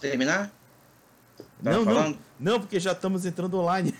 Posso terminar? não, não, não, porque já estamos entrando online.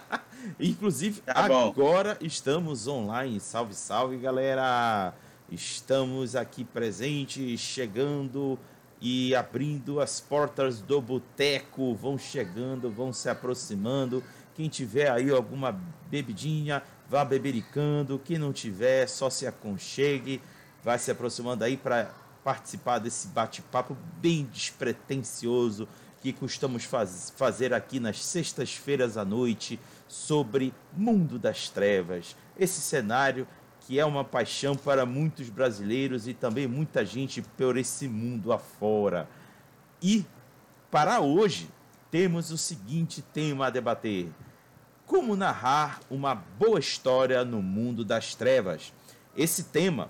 Inclusive, tá agora estamos online. Salve, salve, galera! Estamos aqui presentes, chegando e abrindo as portas do boteco. Vão chegando, vão se aproximando. Quem tiver aí alguma bebidinha, vá bebericando. Quem não tiver, só se aconchegue. Vai se aproximando aí para participar desse bate-papo bem despretensioso que costumamos faz, fazer aqui nas sextas-feiras à noite sobre Mundo das Trevas. Esse cenário que é uma paixão para muitos brasileiros e também muita gente por esse mundo afora. E para hoje temos o seguinte tema a debater: como narrar uma boa história no mundo das trevas. Esse tema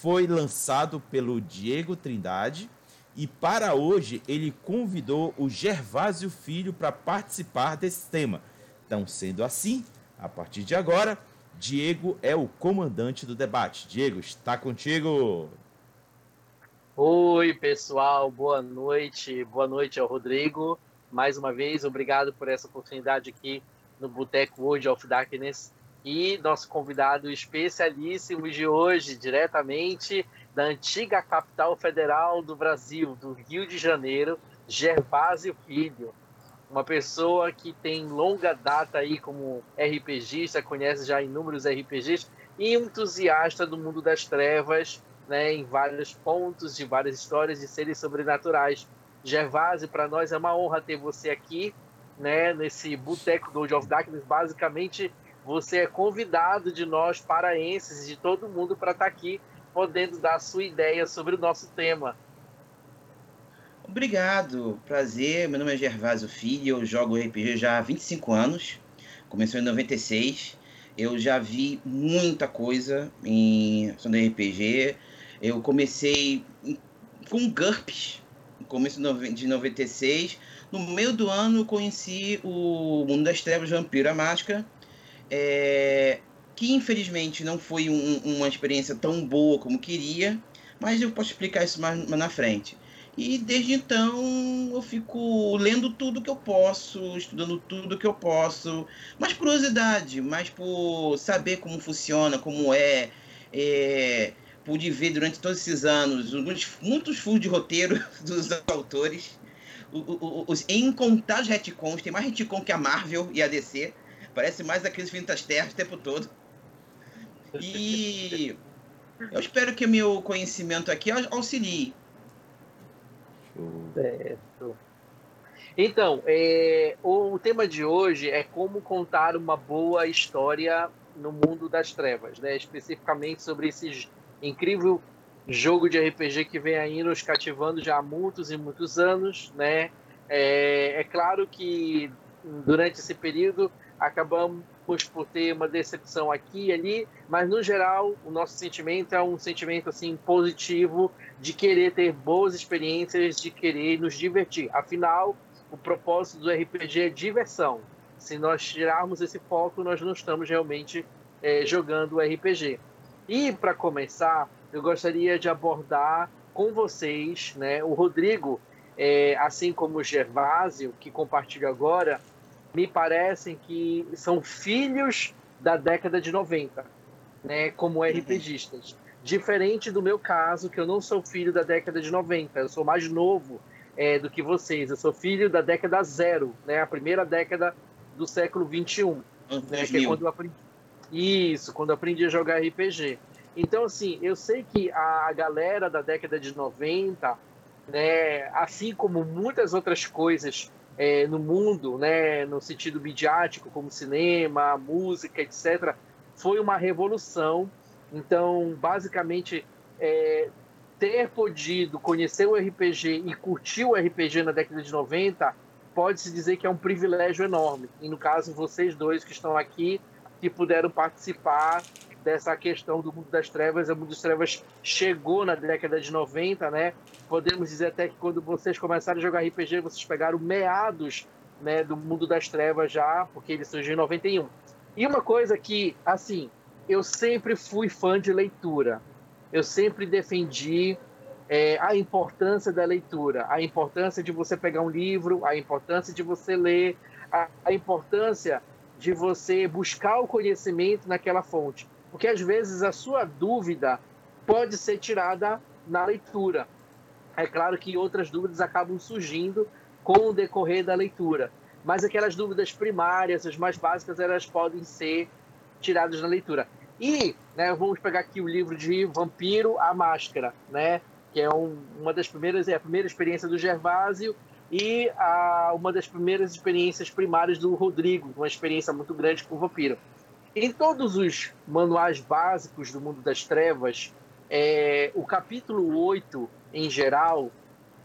foi lançado pelo Diego Trindade e para hoje ele convidou o Gervásio Filho para participar desse tema. Então, sendo assim, a partir de agora, Diego é o comandante do debate. Diego, está contigo. Oi, pessoal, boa noite. Boa noite ao Rodrigo. Mais uma vez, obrigado por essa oportunidade aqui no Boteco World of Darkness. E nosso convidado especialíssimo de hoje, diretamente da antiga capital federal do Brasil, do Rio de Janeiro, Gervásio Filho. Uma pessoa que tem longa data aí como RPGista, conhece já inúmeros RPGs e entusiasta do mundo das trevas, né, em vários pontos de várias histórias de seres sobrenaturais. Gervásio, para nós é uma honra ter você aqui, né, nesse Boteco do World of Darkness. Basicamente, você é convidado de nós paraenses, de todo mundo, para estar tá aqui podendo dar a sua ideia sobre o nosso tema. Obrigado, prazer. Meu nome é Gervásio Filho, eu jogo RPG já há 25 anos. Começou em 96. Eu já vi muita coisa em sobre RPG. Eu comecei com GURPS, no começo de 96. No meio do ano, conheci o Mundo das Trevas Vampiro a Máscara. É, que infelizmente não foi um, uma experiência tão boa como queria, mas eu posso explicar isso mais, mais na frente. E desde então eu fico lendo tudo que eu posso, estudando tudo que eu posso, mais curiosidade, mais por saber como funciona, como é, é pude ver durante todos esses anos muitos, muitos furos de roteiro dos autores, os, contar os retcons, tem mais retcon que a Marvel e a DC, parece mais aqueles das terras o tempo todo. E eu espero que o meu conhecimento aqui auxilie. Certo. Então, é, o tema de hoje é como contar uma boa história no mundo das trevas, né? especificamente sobre esse incrível jogo de RPG que vem aí nos cativando já há muitos e muitos anos. Né? É, é claro que durante esse período acabamos por ter uma decepção aqui e ali, mas no geral o nosso sentimento é um sentimento assim positivo de querer ter boas experiências, de querer nos divertir. Afinal, o propósito do RPG é diversão. Se nós tirarmos esse foco, nós não estamos realmente é, jogando RPG. E para começar, eu gostaria de abordar com vocês, né, o Rodrigo, é, assim como o Gervásio, que compartilha agora, me parecem que são filhos da década de 90, né, como RPGistas. Diferente do meu caso, que eu não sou filho da década de 90, eu sou mais novo é, do que vocês. Eu sou filho da década zero, né, a primeira década do século 21. Né, que é quando eu aprendi... Isso, quando eu aprendi a jogar RPG. Então, assim, eu sei que a galera da década de 90, né, assim como muitas outras coisas é, no mundo, né, no sentido midiático, como cinema, música, etc., foi uma revolução. Então, basicamente, é, ter podido conhecer o RPG e curtir o RPG na década de 90, pode-se dizer que é um privilégio enorme. E no caso, vocês dois que estão aqui, que puderam participar dessa questão do mundo das trevas. O mundo das trevas chegou na década de 90, né? Podemos dizer até que quando vocês começaram a jogar RPG, vocês pegaram meados né, do mundo das trevas já, porque ele surgiu em 91. E uma coisa que, assim, eu sempre fui fã de leitura. Eu sempre defendi é, a importância da leitura, a importância de você pegar um livro, a importância de você ler, a, a importância de você buscar o conhecimento naquela fonte. Porque às vezes a sua dúvida pode ser tirada na leitura. É claro que outras dúvidas acabam surgindo com o decorrer da leitura, mas aquelas dúvidas primárias, as mais básicas, elas podem ser tiradas na leitura. E, né, vamos pegar aqui o livro de Vampiro a Máscara, né, que é um, uma das primeiras, é a primeira experiência do Gervásio e a, uma das primeiras experiências primárias do Rodrigo, uma experiência muito grande com o vampiro. Em todos os manuais básicos do mundo das trevas, é, o capítulo 8, em geral,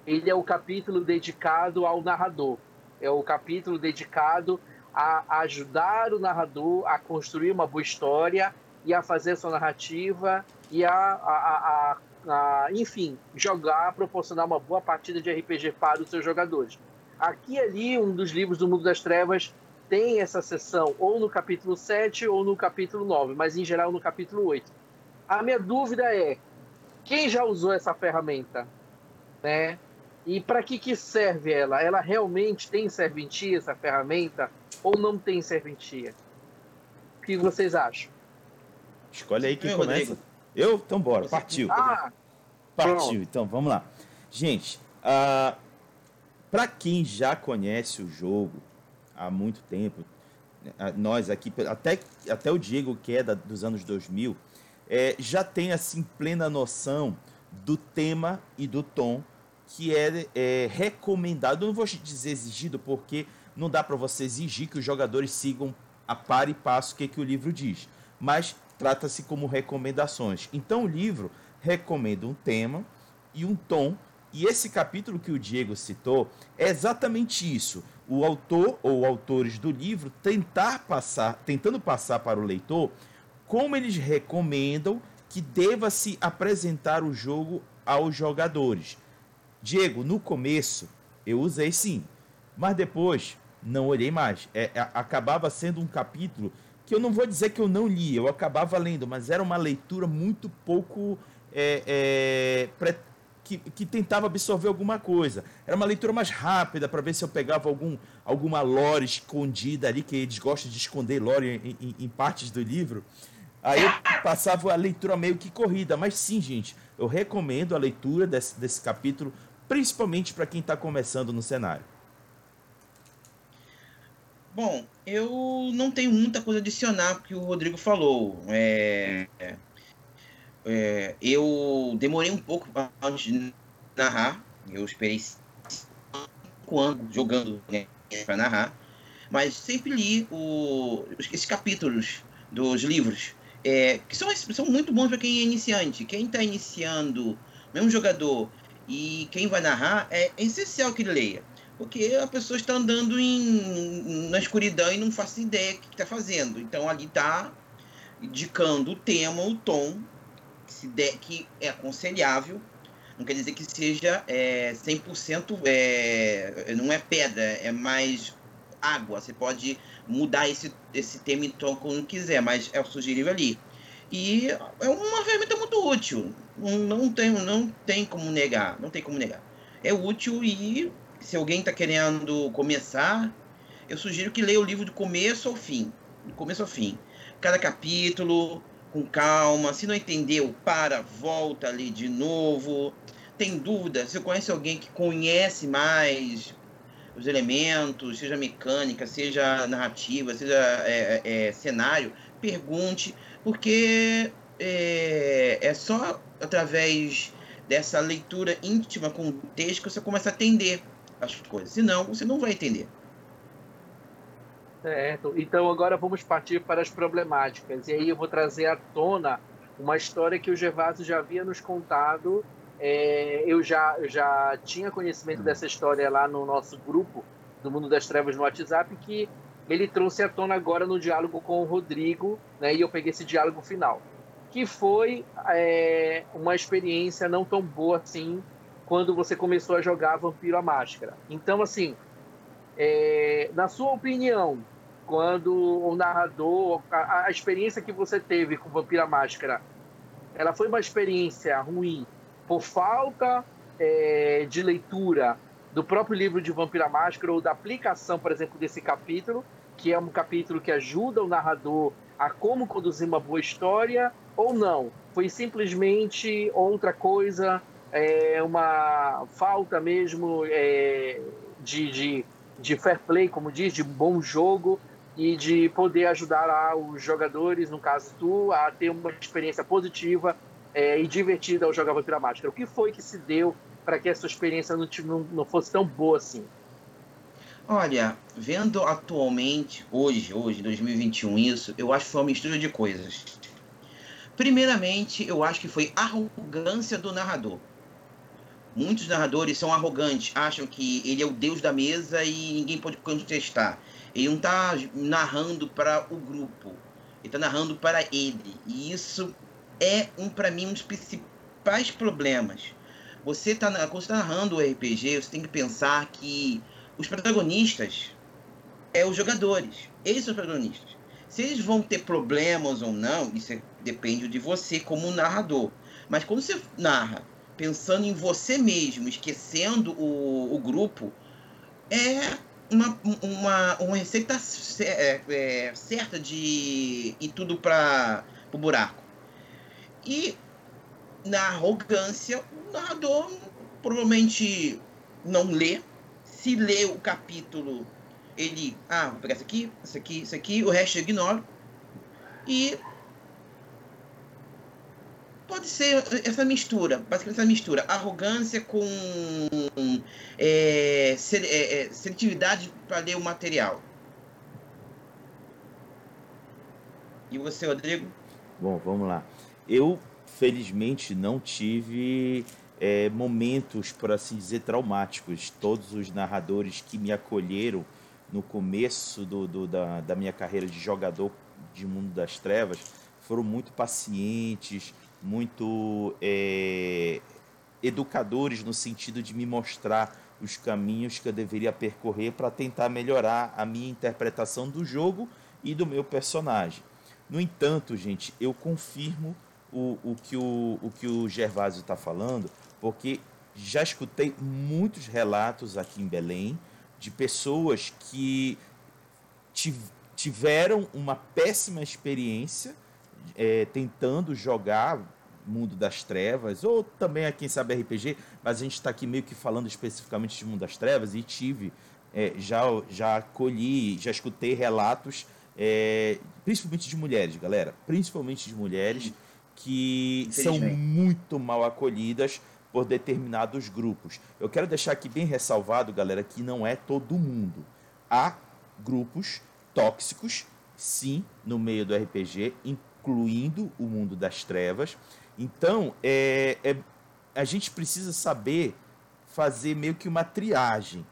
ele é o capítulo dedicado ao narrador. É o capítulo dedicado a ajudar o narrador a construir uma boa história e a fazer sua narrativa e a, a, a, a, enfim, jogar, proporcionar uma boa partida de RPG para os seus jogadores. Aqui ali, um dos livros do Mundo das Trevas tem essa sessão ou no capítulo 7 ou no capítulo 9, mas em geral no capítulo 8. A minha dúvida é, quem já usou essa ferramenta? Né? E para que, que serve ela? Ela realmente tem serventia, essa ferramenta, ou não tem serventia? O que vocês acham? Escolhe aí quem Eu, começa. Rodrigo. Eu? Então bora, partiu. Ah, partiu, pronto. então vamos lá. Gente, uh, ah, para quem já conhece o jogo há muito tempo, nós aqui, até, até o Diego, que é da, dos anos 2000, é, já tem assim plena noção do tema e do tom que é, é recomendado. Não vou dizer exigido, porque não dá para você exigir que os jogadores sigam a par e passo o que, que o livro diz. Mas trata-se como recomendações. Então o livro recomenda um tema e um tom. E esse capítulo que o Diego citou é exatamente isso. O autor ou autores do livro tentar passar, tentando passar para o leitor como eles recomendam que deva se apresentar o jogo aos jogadores. Diego, no começo eu usei sim, mas depois não olhei mais. É, é, acabava sendo um capítulo que eu não vou dizer que eu não li, eu acabava lendo, mas era uma leitura muito pouco é, é que, que, tentava absorver alguma coisa. Era uma leitura mais rápida para ver se eu pegava algum, alguma lore escondida ali, que eles gostam de esconder lore em, em, em partes do livro. Aí eu passava a leitura meio que corrida, mas sim, gente, eu recomendo a leitura desse, desse capítulo, principalmente para quem está começando no cenário. Bom, eu não tenho muita coisa a adicionar porque o Rodrigo falou. É, é, eu demorei um pouco antes de narrar. Eu esperei cinco anos jogando né, para narrar, mas sempre li o, esses capítulos dos livros é, que são, são muito bons para quem é iniciante. Quem está iniciando, mesmo jogador, e quem vai narrar, é essencial que ele leia porque a pessoa está andando em, na escuridão e não faz ideia do que está fazendo. Então ali está indicando o tema, o tom, se der, que é aconselhável. Não quer dizer que seja é, 100%, é, não é pedra, é mais água. Você pode mudar esse, esse tema e tom quando quiser, mas é o sugerível ali. E é uma ferramenta muito útil. Não, tem, não tem como negar. Não tem como negar. É útil e se alguém está querendo começar, eu sugiro que leia o livro do começo ao fim. Do começo ao fim. Cada capítulo, com calma. Se não entendeu, para, volta ali de novo. Tem dúvida? Se conhece alguém que conhece mais os elementos, seja mecânica, seja narrativa, seja é, é, é cenário, pergunte, porque é, é só através dessa leitura íntima com o texto que você começa a entender as coisas. Senão, você não vai entender. Certo. Então agora vamos partir para as problemáticas. E aí eu vou trazer à tona uma história que o Gervásio já havia nos contado. É, eu, já, já tinha conhecimento hum. dessa história lá no nosso grupo do Mundo das Trevas no WhatsApp, que ele trouxe à tona agora no diálogo com o Rodrigo, né, e eu peguei esse diálogo final, que foi é, uma experiência não tão boa assim quando você começou a jogar Vampiro a Máscara. Então, assim, é, na sua opinião, quando o narrador, a, a, experiência que você teve com Vampiro a Máscara, ela foi uma experiência ruim por falta é, de leitura do próprio livro de Vampira Máscara ou da aplicação, por exemplo, desse capítulo, que é um capítulo que ajuda o narrador a como conduzir uma boa história, ou não? Foi simplesmente outra coisa, é, uma falta mesmo é, de, de, de fair play, como diz, de bom jogo e de poder ajudar lá os jogadores, no caso tu, a ter uma experiência positiva é, e divertida ao jogar Vampira Máscara. O que foi que se deu para que essa experiência não, não, não fosse tão boa assim? Olha, vendo atualmente, hoje, hoje, 2021, isso, eu acho que foi uma mistura de coisas. Primeiramente, eu acho que foi arrogância do narrador. Muitos narradores são arrogantes, acham que ele é o deus da mesa e ninguém pode contestar. Ele não está narrando para o grupo, ele está narrando para ele. E isso é um para mim um dos principais problemas. Você tá quando está narrando o RPG, você tem que pensar que os protagonistas é os jogadores. Eles são os protagonistas. Se eles vão ter problemas ou não, isso é, depende de você como narrador. Mas quando você narra pensando em você mesmo, esquecendo o, o grupo, é uma, uma, uma receita é, é, certa de ir tudo para o buraco. E na arrogância, o narrador provavelmente não lê. Se lê o capítulo, ele. Ah, vou pegar isso aqui, isso aqui, isso aqui, o resto eu ignoro. E. Pode ser essa mistura, basicamente essa mistura. Arrogância com é, é, é, seletividade para ler o material. E você, Rodrigo? Bom, vamos lá. Eu felizmente não tive é, momentos, por assim dizer, traumáticos. Todos os narradores que me acolheram no começo do, do, da, da minha carreira de jogador de Mundo das Trevas foram muito pacientes, muito é, educadores no sentido de me mostrar os caminhos que eu deveria percorrer para tentar melhorar a minha interpretação do jogo e do meu personagem. No entanto, gente, eu confirmo o, o, que, o, o que o Gervásio está falando, porque já escutei muitos relatos aqui em Belém de pessoas que tiveram uma péssima experiência é, tentando jogar Mundo das Trevas, ou também, quem sabe, RPG, mas a gente está aqui meio que falando especificamente de Mundo das Trevas, e tive, é, já, já colhi, já escutei relatos, é, principalmente de mulheres, galera, principalmente de mulheres, que são muito mal acolhidas por determinados grupos. Eu quero deixar aqui bem ressalvado, galera, que não é todo mundo. Há grupos tóxicos, sim, no meio do RPG, incluindo o mundo das trevas. Então, é, é, a gente precisa saber fazer meio que uma triagem.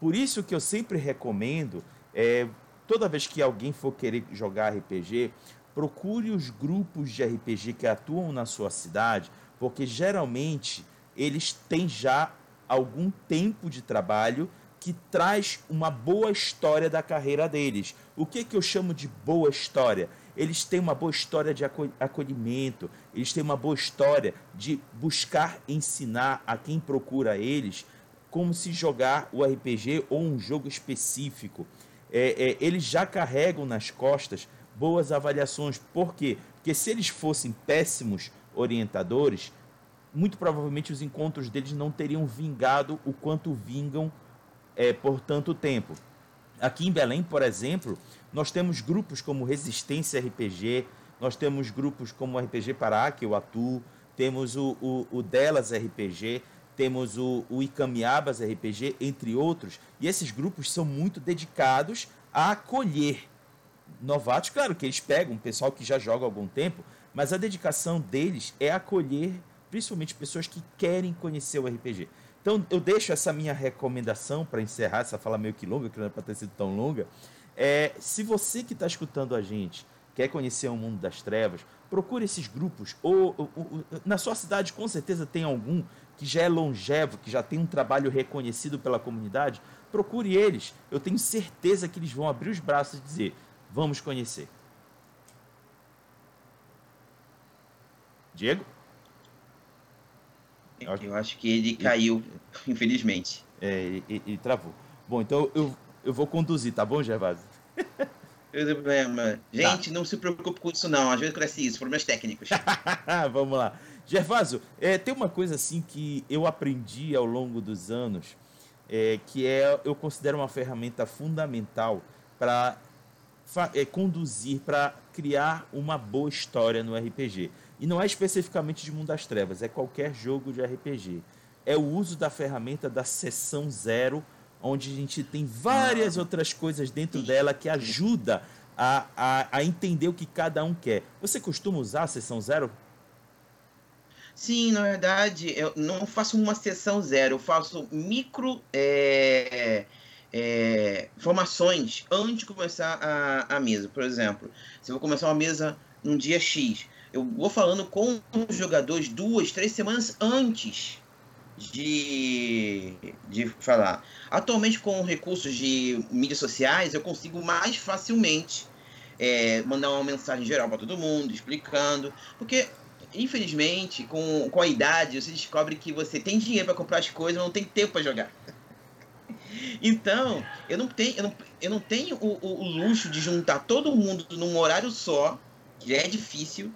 Por isso que eu sempre recomendo, é, toda vez que alguém for querer jogar RPG, procure os grupos de RPG que atuam na sua cidade, porque geralmente eles têm já algum tempo de trabalho que traz uma boa história da carreira deles. O que, que eu chamo de boa história? Eles têm uma boa história de acolhimento, eles têm uma boa história de buscar ensinar a quem procura eles como se jogar o RPG ou um jogo específico. É, é, eles já carregam nas costas boas avaliações. Por quê? Porque se eles fossem péssimos orientadores, muito provavelmente os encontros deles não teriam vingado o quanto vingam é, por tanto tempo. Aqui em Belém, por exemplo, nós temos grupos como Resistência RPG, nós temos grupos como RPG Pará, que eu atuo, temos o, o, o Delas RPG, temos o, o Icamiabas RPG, entre outros, e esses grupos são muito dedicados a acolher novatos, claro que eles pegam pessoal que já joga há algum tempo, mas a dedicação deles é acolher principalmente pessoas que querem conhecer o RPG. Então eu deixo essa minha recomendação para encerrar essa fala meio que longa, que não é para ter sido tão longa. É, se você que está escutando a gente quer conhecer o mundo das trevas, procure esses grupos. Ou, ou, ou, na sua cidade com certeza tem algum que já é longevo, que já tem um trabalho reconhecido pela comunidade. Procure eles. Eu tenho certeza que eles vão abrir os braços e dizer: Vamos conhecer. Diego? Eu acho que ele caiu, infelizmente. É, ele, travou. Bom, então eu, eu vou conduzir, tá bom, Gervásio? problema. Gente, tá. não se preocupe com isso, não. Às vezes acontece isso, problemas técnicos. Vamos lá. Gervásio, é, tem uma coisa assim que eu aprendi ao longo dos anos, é, que é, eu considero uma ferramenta fundamental para é, conduzir, para criar uma boa história no RPG. E não é especificamente de Mundo das Trevas, é qualquer jogo de RPG. É o uso da ferramenta da sessão zero onde a gente tem várias outras coisas dentro dela que ajuda a, a, a, entender o que cada um quer. Você costuma usar a sessão zero? Sim, na verdade, eu não faço uma sessão zero, eu faço micro é, é, formações antes de começar a, a mesa. Por exemplo, se eu vou começar uma mesa num dia X, eu vou falando com os jogadores duas, três semanas antes de, de falar. Atualmente, com recursos de mídias sociais, eu consigo mais facilmente é, mandar uma mensagem geral para todo mundo, explicando. Porque, infelizmente, com, com a idade, você descobre que você tem dinheiro para comprar as coisas, mas não tem tempo para jogar. Então, eu não tenho, eu não, eu não tenho o, o, o luxo de juntar todo mundo num horário só, que é difícil,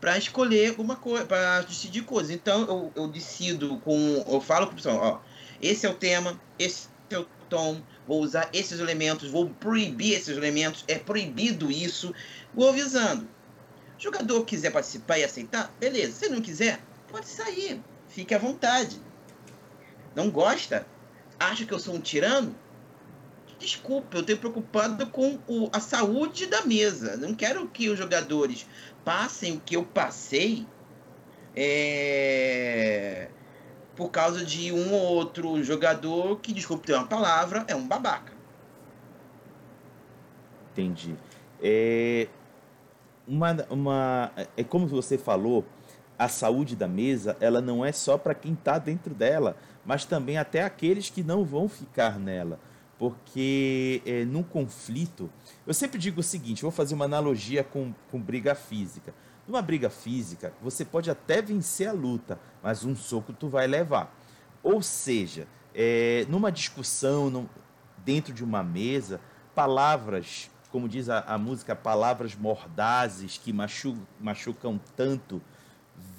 para escolher uma coisa, para decidir coisas. Então eu, eu decido com, eu falo com o pessoal, ó, esse é o tema, esse é o tom, vou usar esses elementos, vou proibir esses elementos, é proibido isso, vou avisando. O jogador quiser participar e aceitar, beleza. Se não quiser, pode sair, fique à vontade. Não gosta? Acha que eu sou um tirano? Desculpa, eu tenho preocupado com o, a saúde da mesa. Não quero que os jogadores passem o que eu passei é... por causa de um ou outro jogador que, desculpe ter uma palavra, é um babaca. Entendi. É, uma, uma, é como você falou, a saúde da mesa, ela não é só para quem está dentro dela, mas também até aqueles que não vão ficar nela. Porque é, no conflito, eu sempre digo o seguinte: vou fazer uma analogia com, com briga física. Numa briga física, você pode até vencer a luta, mas um soco tu vai levar. Ou seja, é, numa discussão, num, dentro de uma mesa, palavras, como diz a, a música, palavras mordazes que machucam, machucam tanto,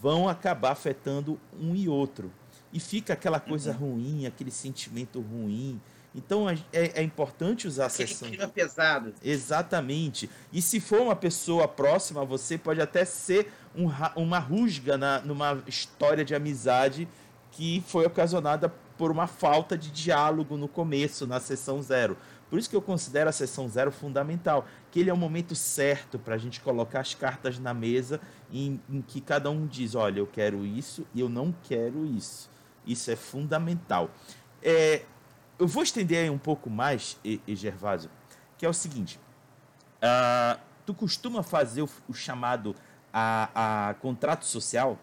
vão acabar afetando um e outro. E fica aquela coisa uhum. ruim, aquele sentimento ruim. Então é, é importante usar Aquele a sessão. clima pesado. Exatamente. E se for uma pessoa próxima a você, pode até ser um, uma rusga na, numa história de amizade que foi ocasionada por uma falta de diálogo no começo, na sessão zero. Por isso que eu considero a sessão zero fundamental, que ele é o momento certo para a gente colocar as cartas na mesa em, em que cada um diz, olha, eu quero isso e eu não quero isso. Isso é fundamental. É, eu vou estender aí um pouco mais, e, e Gervásio, que é o seguinte. Uh, tu costuma fazer o, o chamado a, a, contrato social?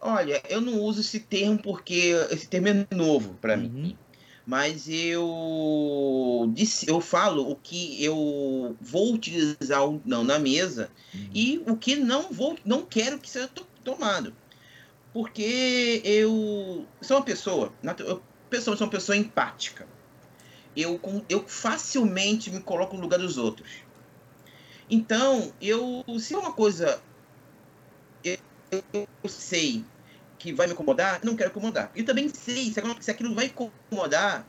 Olha, eu não uso esse termo porque esse termo é novo para uhum. mim. Mas eu eu falo o que eu vou utilizar ou não na mesa uhum. e o que não vou não quero que seja tomado. Porque eu sou uma pessoa, eu pessoa, sou uma pessoa empática. Eu, eu facilmente me coloco no lugar dos outros. Então, eu se é uma coisa eu, eu sei que vai me incomodar, não quero incomodar. E também sei se aquilo vai incomodar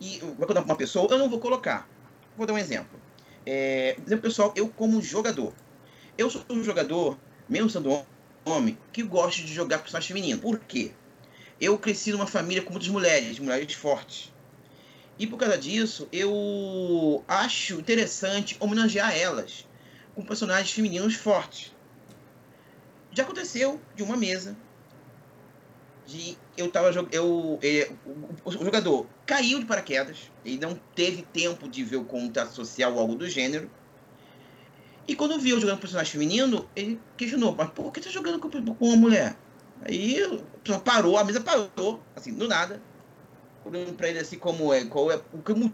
e vai incomodar uma pessoa, eu não vou colocar. Vou dar um exemplo. É, exemplo pessoal, eu como jogador. Eu sou um jogador, mesmo sendo homem, que gosta de jogar com personagem feminino. Por quê? Eu cresci numa família com muitas mulheres, mulheres fortes. E por causa disso, eu acho interessante homenagear elas com personagens femininos fortes. Já aconteceu de uma mesa de eu tava eu o, jogador caiu de paraquedas, ele não teve tempo de ver o contato social ou algo do gênero. E quando viu jogando personagem feminino, ele questionou: "Mas por que tá jogando com, com uma mulher?" Aí parou, a mesa parou, assim, do nada. Olhando pra ele assim, como é, qual é, o que o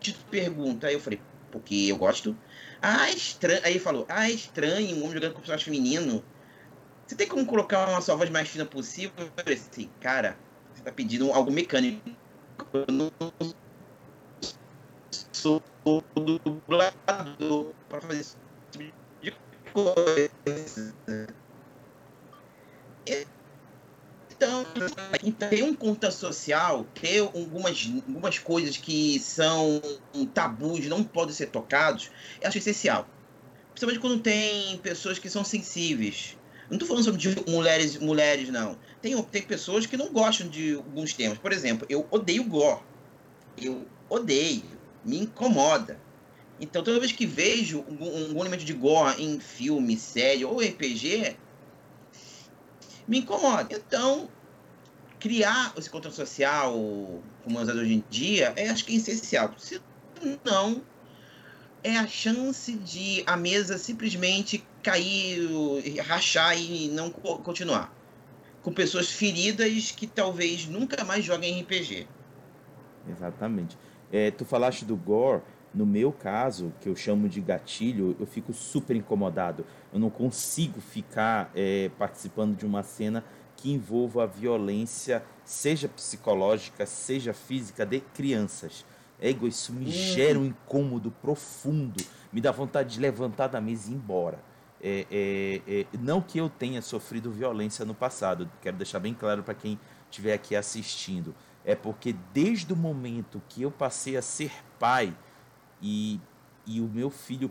te pergunta. Aí eu falei, porque eu gosto. Ah, estranho. Aí ele falou, ah, é estranho um homem jogando com personagem feminino. Você tem como colocar uma sua voz mais fina possível? Assim, cara, você tá pedindo algo mecânico. Eu não sou dublador para fazer esse tipo de coisa. Então, ter um conta social, ter algumas, algumas coisas que são tabus, não podem ser tocados, eu acho essencial. Principalmente quando tem pessoas que são sensíveis. Não estou falando sobre mulheres, mulheres não. Tem, tem pessoas que não gostam de alguns temas. Por exemplo, eu odeio gore. Eu odeio. Me incomoda. Então, toda vez que vejo um, um elemento de gore em filme, série ou RPG, me incomoda. Então, criar esse controle social, como usado hoje em dia, é, acho que é essencial. Se não, é a chance de a mesa simplesmente cair, rachar e não continuar. Com pessoas feridas que talvez nunca mais joguem RPG. Exatamente. É, tu falaste do gore. No meu caso, que eu chamo de gatilho, eu fico super incomodado. Eu não consigo ficar é, participando de uma cena que envolva a violência, seja psicológica, seja física, de crianças. Ego, isso me gera um incômodo profundo, me dá vontade de levantar da mesa e ir embora. É, é, é, não que eu tenha sofrido violência no passado, quero deixar bem claro para quem estiver aqui assistindo. É porque desde o momento que eu passei a ser pai e, e o meu filho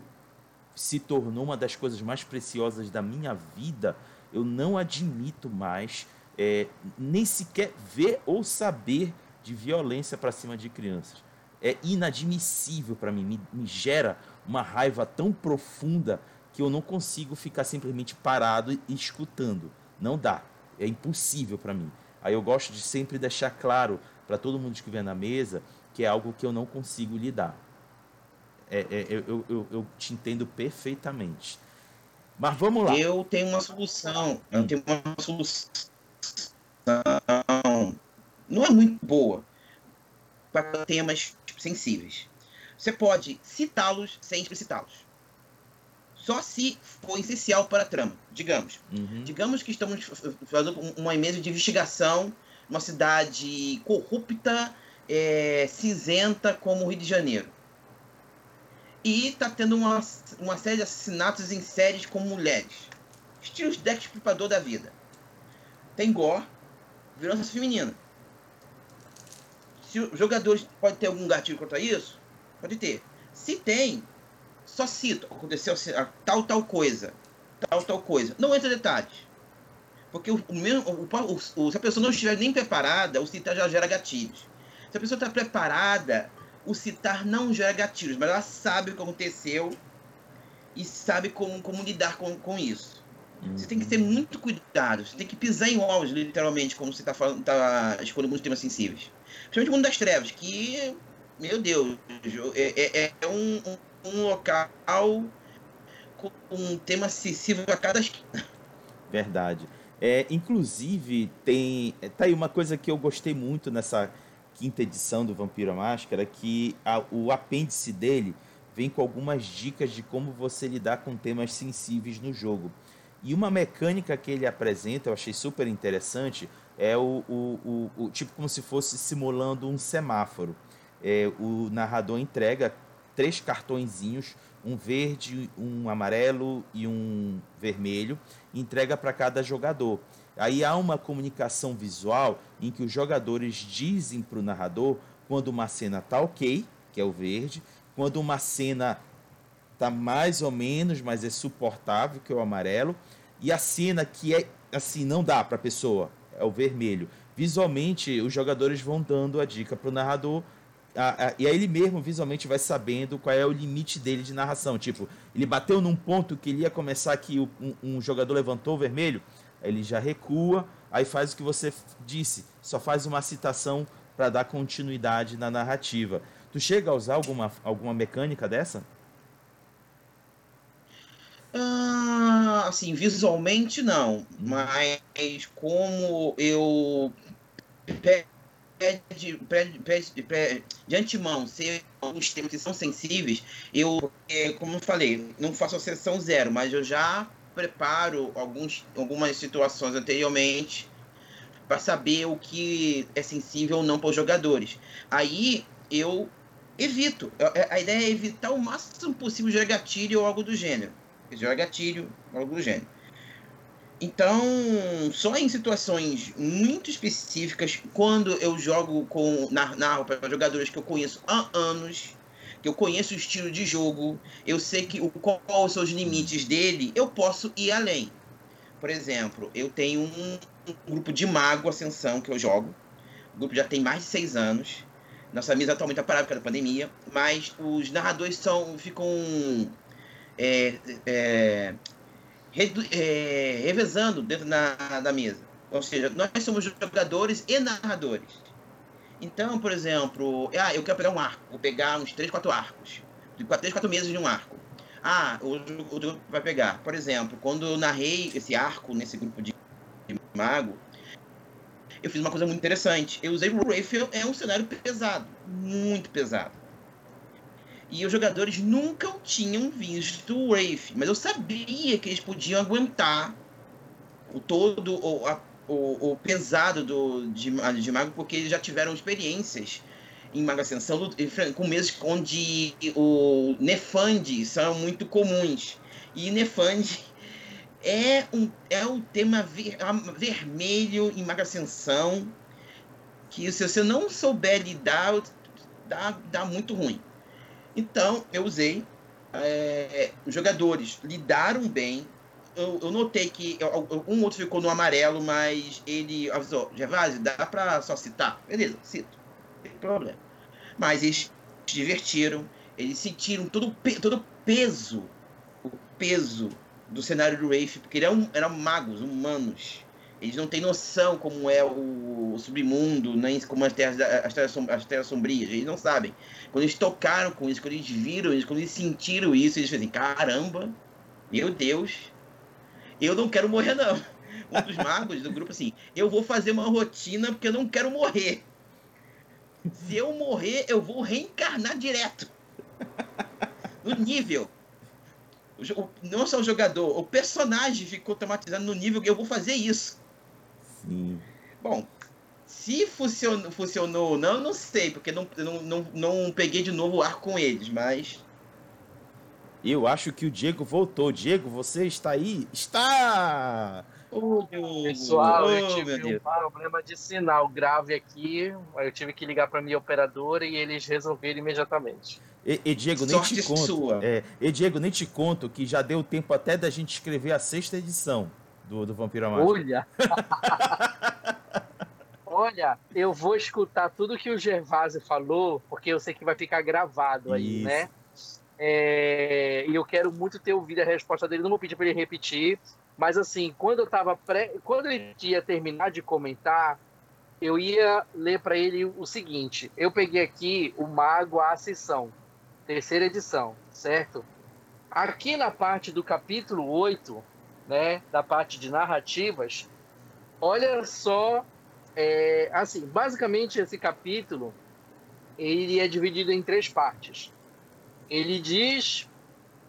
se tornou uma das coisas mais preciosas da minha vida, eu não admito mais é, nem sequer ver ou saber de violência para cima de crianças é inadmissível para mim, me, me gera uma raiva tão profunda que eu não consigo ficar simplesmente parado e escutando. Não dá, é impossível para mim. Aí eu gosto de sempre deixar claro para todo mundo que estiver na mesa que é algo que eu não consigo lidar. É, é, eu, eu, eu te entendo perfeitamente. Mas vamos lá. Eu tenho uma solução. Eu tenho uma solução. Não é muito boa para temas sensíveis. Você pode citá-los sem explicitá-los. Só se for essencial para a trama. Digamos. Uhum. Digamos que estamos fazendo uma mesa de investigação numa cidade corrupta, é, cinzenta como o Rio de Janeiro. E está tendo uma, uma série de assassinatos em séries com mulheres. Estilo Deck Estripador da vida. Tem gore, violência feminina se os jogadores pode ter algum gatilho contra isso, pode ter. Se tem, só cito, aconteceu tal, tal coisa, tal, tal coisa. Não entra detalhes. Porque o, o, o, o, se a pessoa não estiver nem preparada, o citar já gera gatilhos. Se a pessoa está preparada, o citar não gera gatilhos, mas ela sabe o que aconteceu e sabe como, como lidar com, com isso. Você tem que ter muito cuidado, você tem que pisar em ovos, literalmente, como você está tá escolhendo muitos temas sensíveis. Principalmente o mundo das trevas, que, meu Deus, é, é, é um, um, local com um tema sensível a cada esquina. Verdade. É, inclusive, tem. Tá aí uma coisa que eu gostei muito nessa quinta edição do Vampiro à Máscara, que a, o apêndice dele vem com algumas dicas de como você lidar com temas sensíveis no jogo. E uma mecânica que ele apresenta, eu achei super interessante, é o, o, o, o tipo como se fosse simulando um semáforo. É, o narrador entrega três cartõezinhos, um verde, um amarelo e um vermelho, entrega para cada jogador. Aí há uma comunicação visual em que os jogadores dizem para o narrador quando uma cena está ok, que é o verde, quando uma cena está mais ou menos, mas é suportável, que é o amarelo, e a cena que é assim, não dá para a pessoa, é o vermelho. Visualmente, os jogadores vão dando a dica para o narrador. A, a, e aí ele mesmo visualmente vai sabendo qual é o limite dele de narração. Tipo, ele bateu num ponto que ele ia começar que um, um jogador levantou o vermelho, ele já recua, aí faz o que você disse, só faz uma citação para dar continuidade na narrativa. Tu chega a usar alguma, alguma mecânica dessa? Ah, assim, visualmente não, mas como eu pede, pede, pede, pede, de antemão ser alguns temas que são sensíveis, eu, é, como falei, não faço a sessão zero, mas eu já preparo alguns, algumas situações anteriormente para saber o que é sensível ou não para os jogadores. Aí eu evito. É, a ideia é evitar o máximo possível jogar gatilho ou algo do gênero. Jogar gatilho, algo do gênero. Então, só em situações muito específicas, quando eu jogo com na, na para jogadores que eu conheço há anos, que eu conheço o estilo de jogo, eu sei que o qual são os limites dele, eu posso ir além. Por exemplo, eu tenho um, um grupo de mago ascensão que eu jogo. O grupo já tem mais de seis anos. Nossa mesa atualmente está parada por causa da pandemia, mas os narradores são ficam é, é, é, revezando dentro da, da mesa. Ou seja, nós somos jogadores e narradores. Então, por exemplo, ah, eu quero pegar um arco, vou pegar uns 3, 4 arcos. 3, 4 mesas de um arco. Ah, o outro vai pegar. Por exemplo, quando eu narrei esse arco nesse grupo de mago, eu fiz uma coisa muito interessante. Eu usei o Rayfield, é um cenário pesado, muito pesado. E os jogadores nunca tinham visto o Wraith, mas eu sabia que eles podiam aguentar o todo o, a, o, o, pesado do, de, de Mago, porque eles já tiveram experiências em Mago Ascensão com meses onde o Nefand são muito comuns. E Nefand é, um, é o tema ver, vermelho em Mago Ascensão que se você não souber lidar, dá, dá muito ruim. Então, eu usei. É, os jogadores lidaram bem. Eu, eu notei que um outro ficou no amarelo, mas ele avisou: Gervásio, dá pra só citar? Beleza, cito. Tem problema. Mas eles se divertiram, eles sentiram todo, todo o peso, o peso do cenário do Wraith, porque eram, eram magos, humanos. Eles não têm noção como é o, o submundo, nem como as terras, as, terras, as terras sombrias. Eles não sabem. Quando eles tocaram com isso, quando eles viram isso, quando eles sentiram isso, eles fazem, caramba, meu Deus, eu não quero morrer não. Um dos magos do grupo assim, eu vou fazer uma rotina porque eu não quero morrer. Se eu morrer, eu vou reencarnar direto. No nível. Não só o jogador, o personagem ficou traumatizado no nível que eu vou fazer isso. Sim. Bom, se funcionou, funcionou ou não, não sei, porque não, não, não, não peguei de novo o ar com eles, mas. Eu acho que o Diego voltou. Diego, você está aí? Está! Oh, Pessoal, oh, eu tive um problema de sinal grave aqui. Eu tive que ligar para minha operadora e eles resolveram imediatamente. E, e Diego, nem Sorte te conto. Sua. É, e Diego, nem te conto que já deu tempo até da gente escrever a sexta edição do, do Vampiro Mágico. Olha! Olha, eu vou escutar tudo que o Gervásio falou, porque eu sei que vai ficar gravado aí, Isso. né? É, e eu quero muito ter ouvido a resposta dele. Não vou pedir para ele repetir, mas assim, quando eu tava pré, quando ele ia terminar de comentar, eu ia ler para ele o seguinte: eu peguei aqui o Mago Ascensão, terceira edição, certo? Aqui na parte do capítulo 8, né, da parte de narrativas, olha só, é, assim, basicamente esse capítulo ele é dividido em três partes. Ele diz,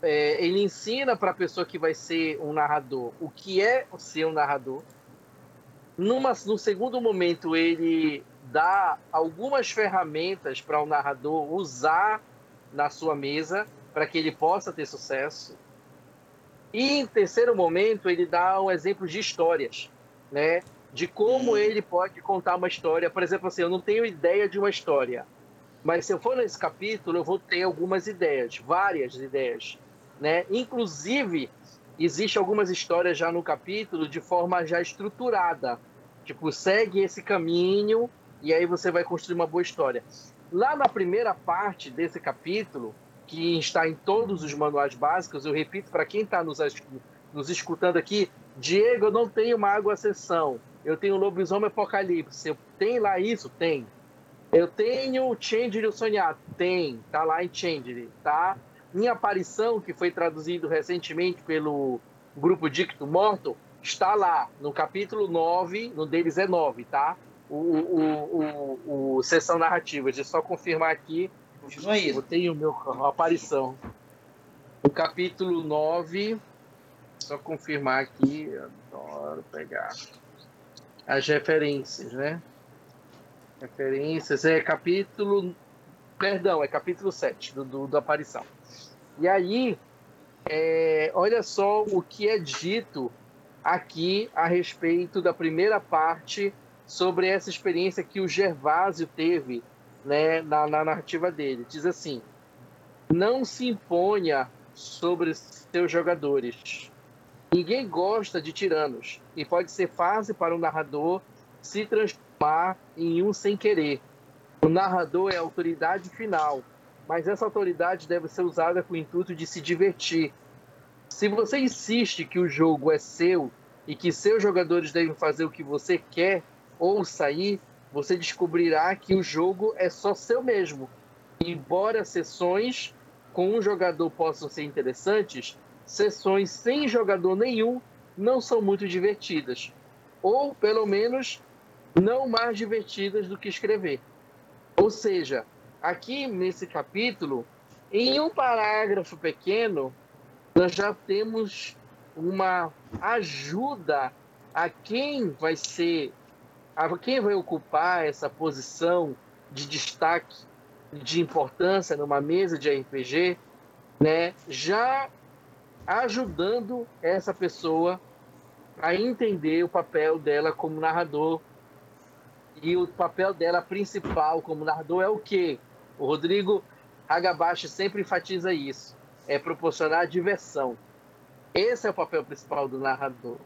é, ele ensina para a pessoa que vai ser um narrador o que é ser um narrador. Numa, no segundo momento, ele dá algumas ferramentas para o narrador usar na sua mesa para que ele possa ter sucesso. E em terceiro momento, ele dá um exemplo de histórias, né? De como ele pode contar uma história. Por exemplo, assim, eu não tenho ideia de uma história, mas se eu for nesse capítulo, eu vou ter algumas ideias, várias ideias, né? Inclusive, existe algumas histórias já no capítulo de forma já estruturada. Tipo, segue esse caminho e aí você vai construir uma boa história. Lá na primeira parte desse capítulo, que está em todos os manuais básicos. Eu repito para quem está nos, nos escutando aqui: Diego, eu não tenho uma água sessão. Eu tenho lobisomem apocalipse. Tenho lá isso? Tem. Eu tenho Changery o Sonhar? Tem. Tá lá em Changery, tá? Minha aparição, que foi traduzido recentemente pelo grupo Dicto Morto, está lá no capítulo 9, no deles é 9, tá? O, o, o, o, o sessão narrativa. Deixa eu só confirmar aqui Continua aí. Eu tenho meu, uma aparição. O capítulo 9. Só confirmar aqui, adoro pegar as referências, né? Referências, é capítulo. Perdão, é capítulo 7 do, do, do Aparição. E aí, é, olha só o que é dito aqui a respeito da primeira parte sobre essa experiência que o Gervásio teve né, na, na narrativa dele. Diz assim: não se imponha sobre seus jogadores. Ninguém gosta de tiranos e pode ser fácil para o narrador se transformar em um sem querer. O narrador é a autoridade final, mas essa autoridade deve ser usada com o intuito de se divertir. Se você insiste que o jogo é seu e que seus jogadores devem fazer o que você quer ou sair, você descobrirá que o jogo é só seu mesmo. Embora sessões com um jogador possam ser interessantes, sessões sem jogador nenhum não são muito divertidas. Ou, pelo menos, não mais divertidas do que escrever. Ou seja, aqui nesse capítulo, em um parágrafo pequeno, nós já temos uma ajuda a quem vai ser, a quem vai ocupar essa posição de destaque, de importância numa mesa de RPG, né? Já ajudando essa pessoa a entender o papel dela como narrador. E o papel dela principal como narrador é o quê? O Rodrigo Hagabashi sempre enfatiza isso. É proporcionar diversão. Esse é o papel principal do narrador.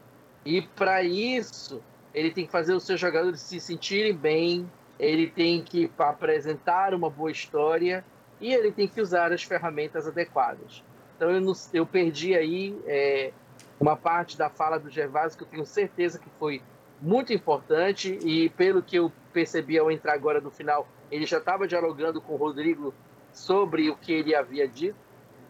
E para isso, ele tem que fazer os seus jogadores se sentirem bem, ele tem que apresentar uma boa história e ele tem que usar as ferramentas adequadas. Então eu, não, eu perdi aí é, uma parte da fala do Gervásio que eu tenho certeza que foi muito importante e pelo que eu percebi ao entrar agora no final, ele já estava dialogando com o Rodrigo sobre o que ele havia dito.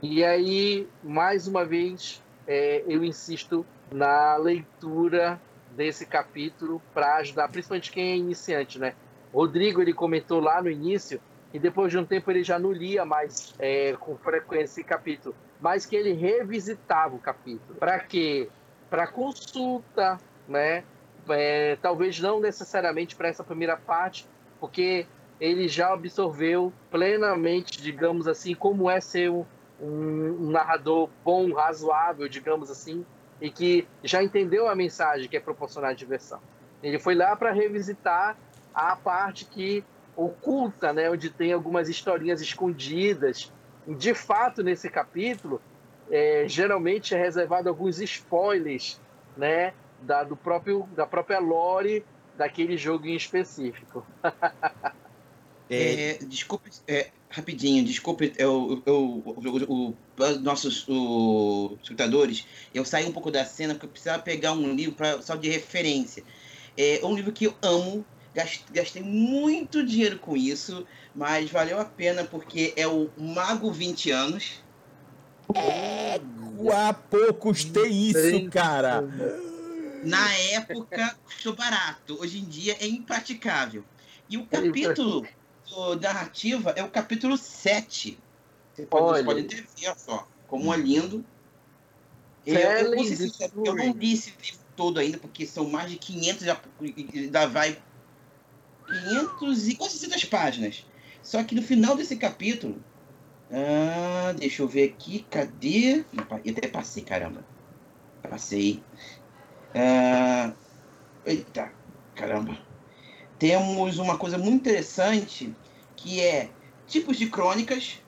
E aí, mais uma vez, é, eu insisto na leitura desse capítulo para ajudar, principalmente quem é iniciante, né? Rodrigo ele comentou lá no início e depois de um tempo ele já não lia mais é, com frequência esse capítulo, mas que ele revisitava o capítulo. Para quê? Para consulta, né? É, talvez não necessariamente para essa primeira parte, porque ele já absorveu plenamente, digamos assim, como é ser um, um, narrador bom, razoável, digamos assim, e que já entendeu a mensagem que é proporcionar diversão. Ele foi lá para revisitar a parte que oculta, né, onde tem algumas historinhas escondidas. De fato, nesse capítulo, é, geralmente é reservado alguns spoilers, né, da, do próprio, da própria lore daquele jogo em específico. é, desculpe, é, rapidinho, desculpe, eu, eu, o, nossos o, espectadores, eu saí um pouco da cena porque eu precisava pegar um livro pra, só de referência. É um livro que eu amo, gastei muito dinheiro com isso, mas valeu a pena porque é o Mago 20 anos. Égua, pô, custei isso, cara! Na época custou barato, hoje em dia é impraticável. E o capítulo narrativa é o capítulo 7. Você pode, pode ter ver só, como é lindo. Eu, eu, eu, não li esse livro todo ainda, porque são mais de 500, já, ainda vai 500 e quase 600 páginas. Só que no final desse capítulo, ah, deixa eu ver aqui, cadê? Eu até passei, caramba. Passei. Ah, eita, caramba. Temos uma coisa muito interessante que é tipos de crônicas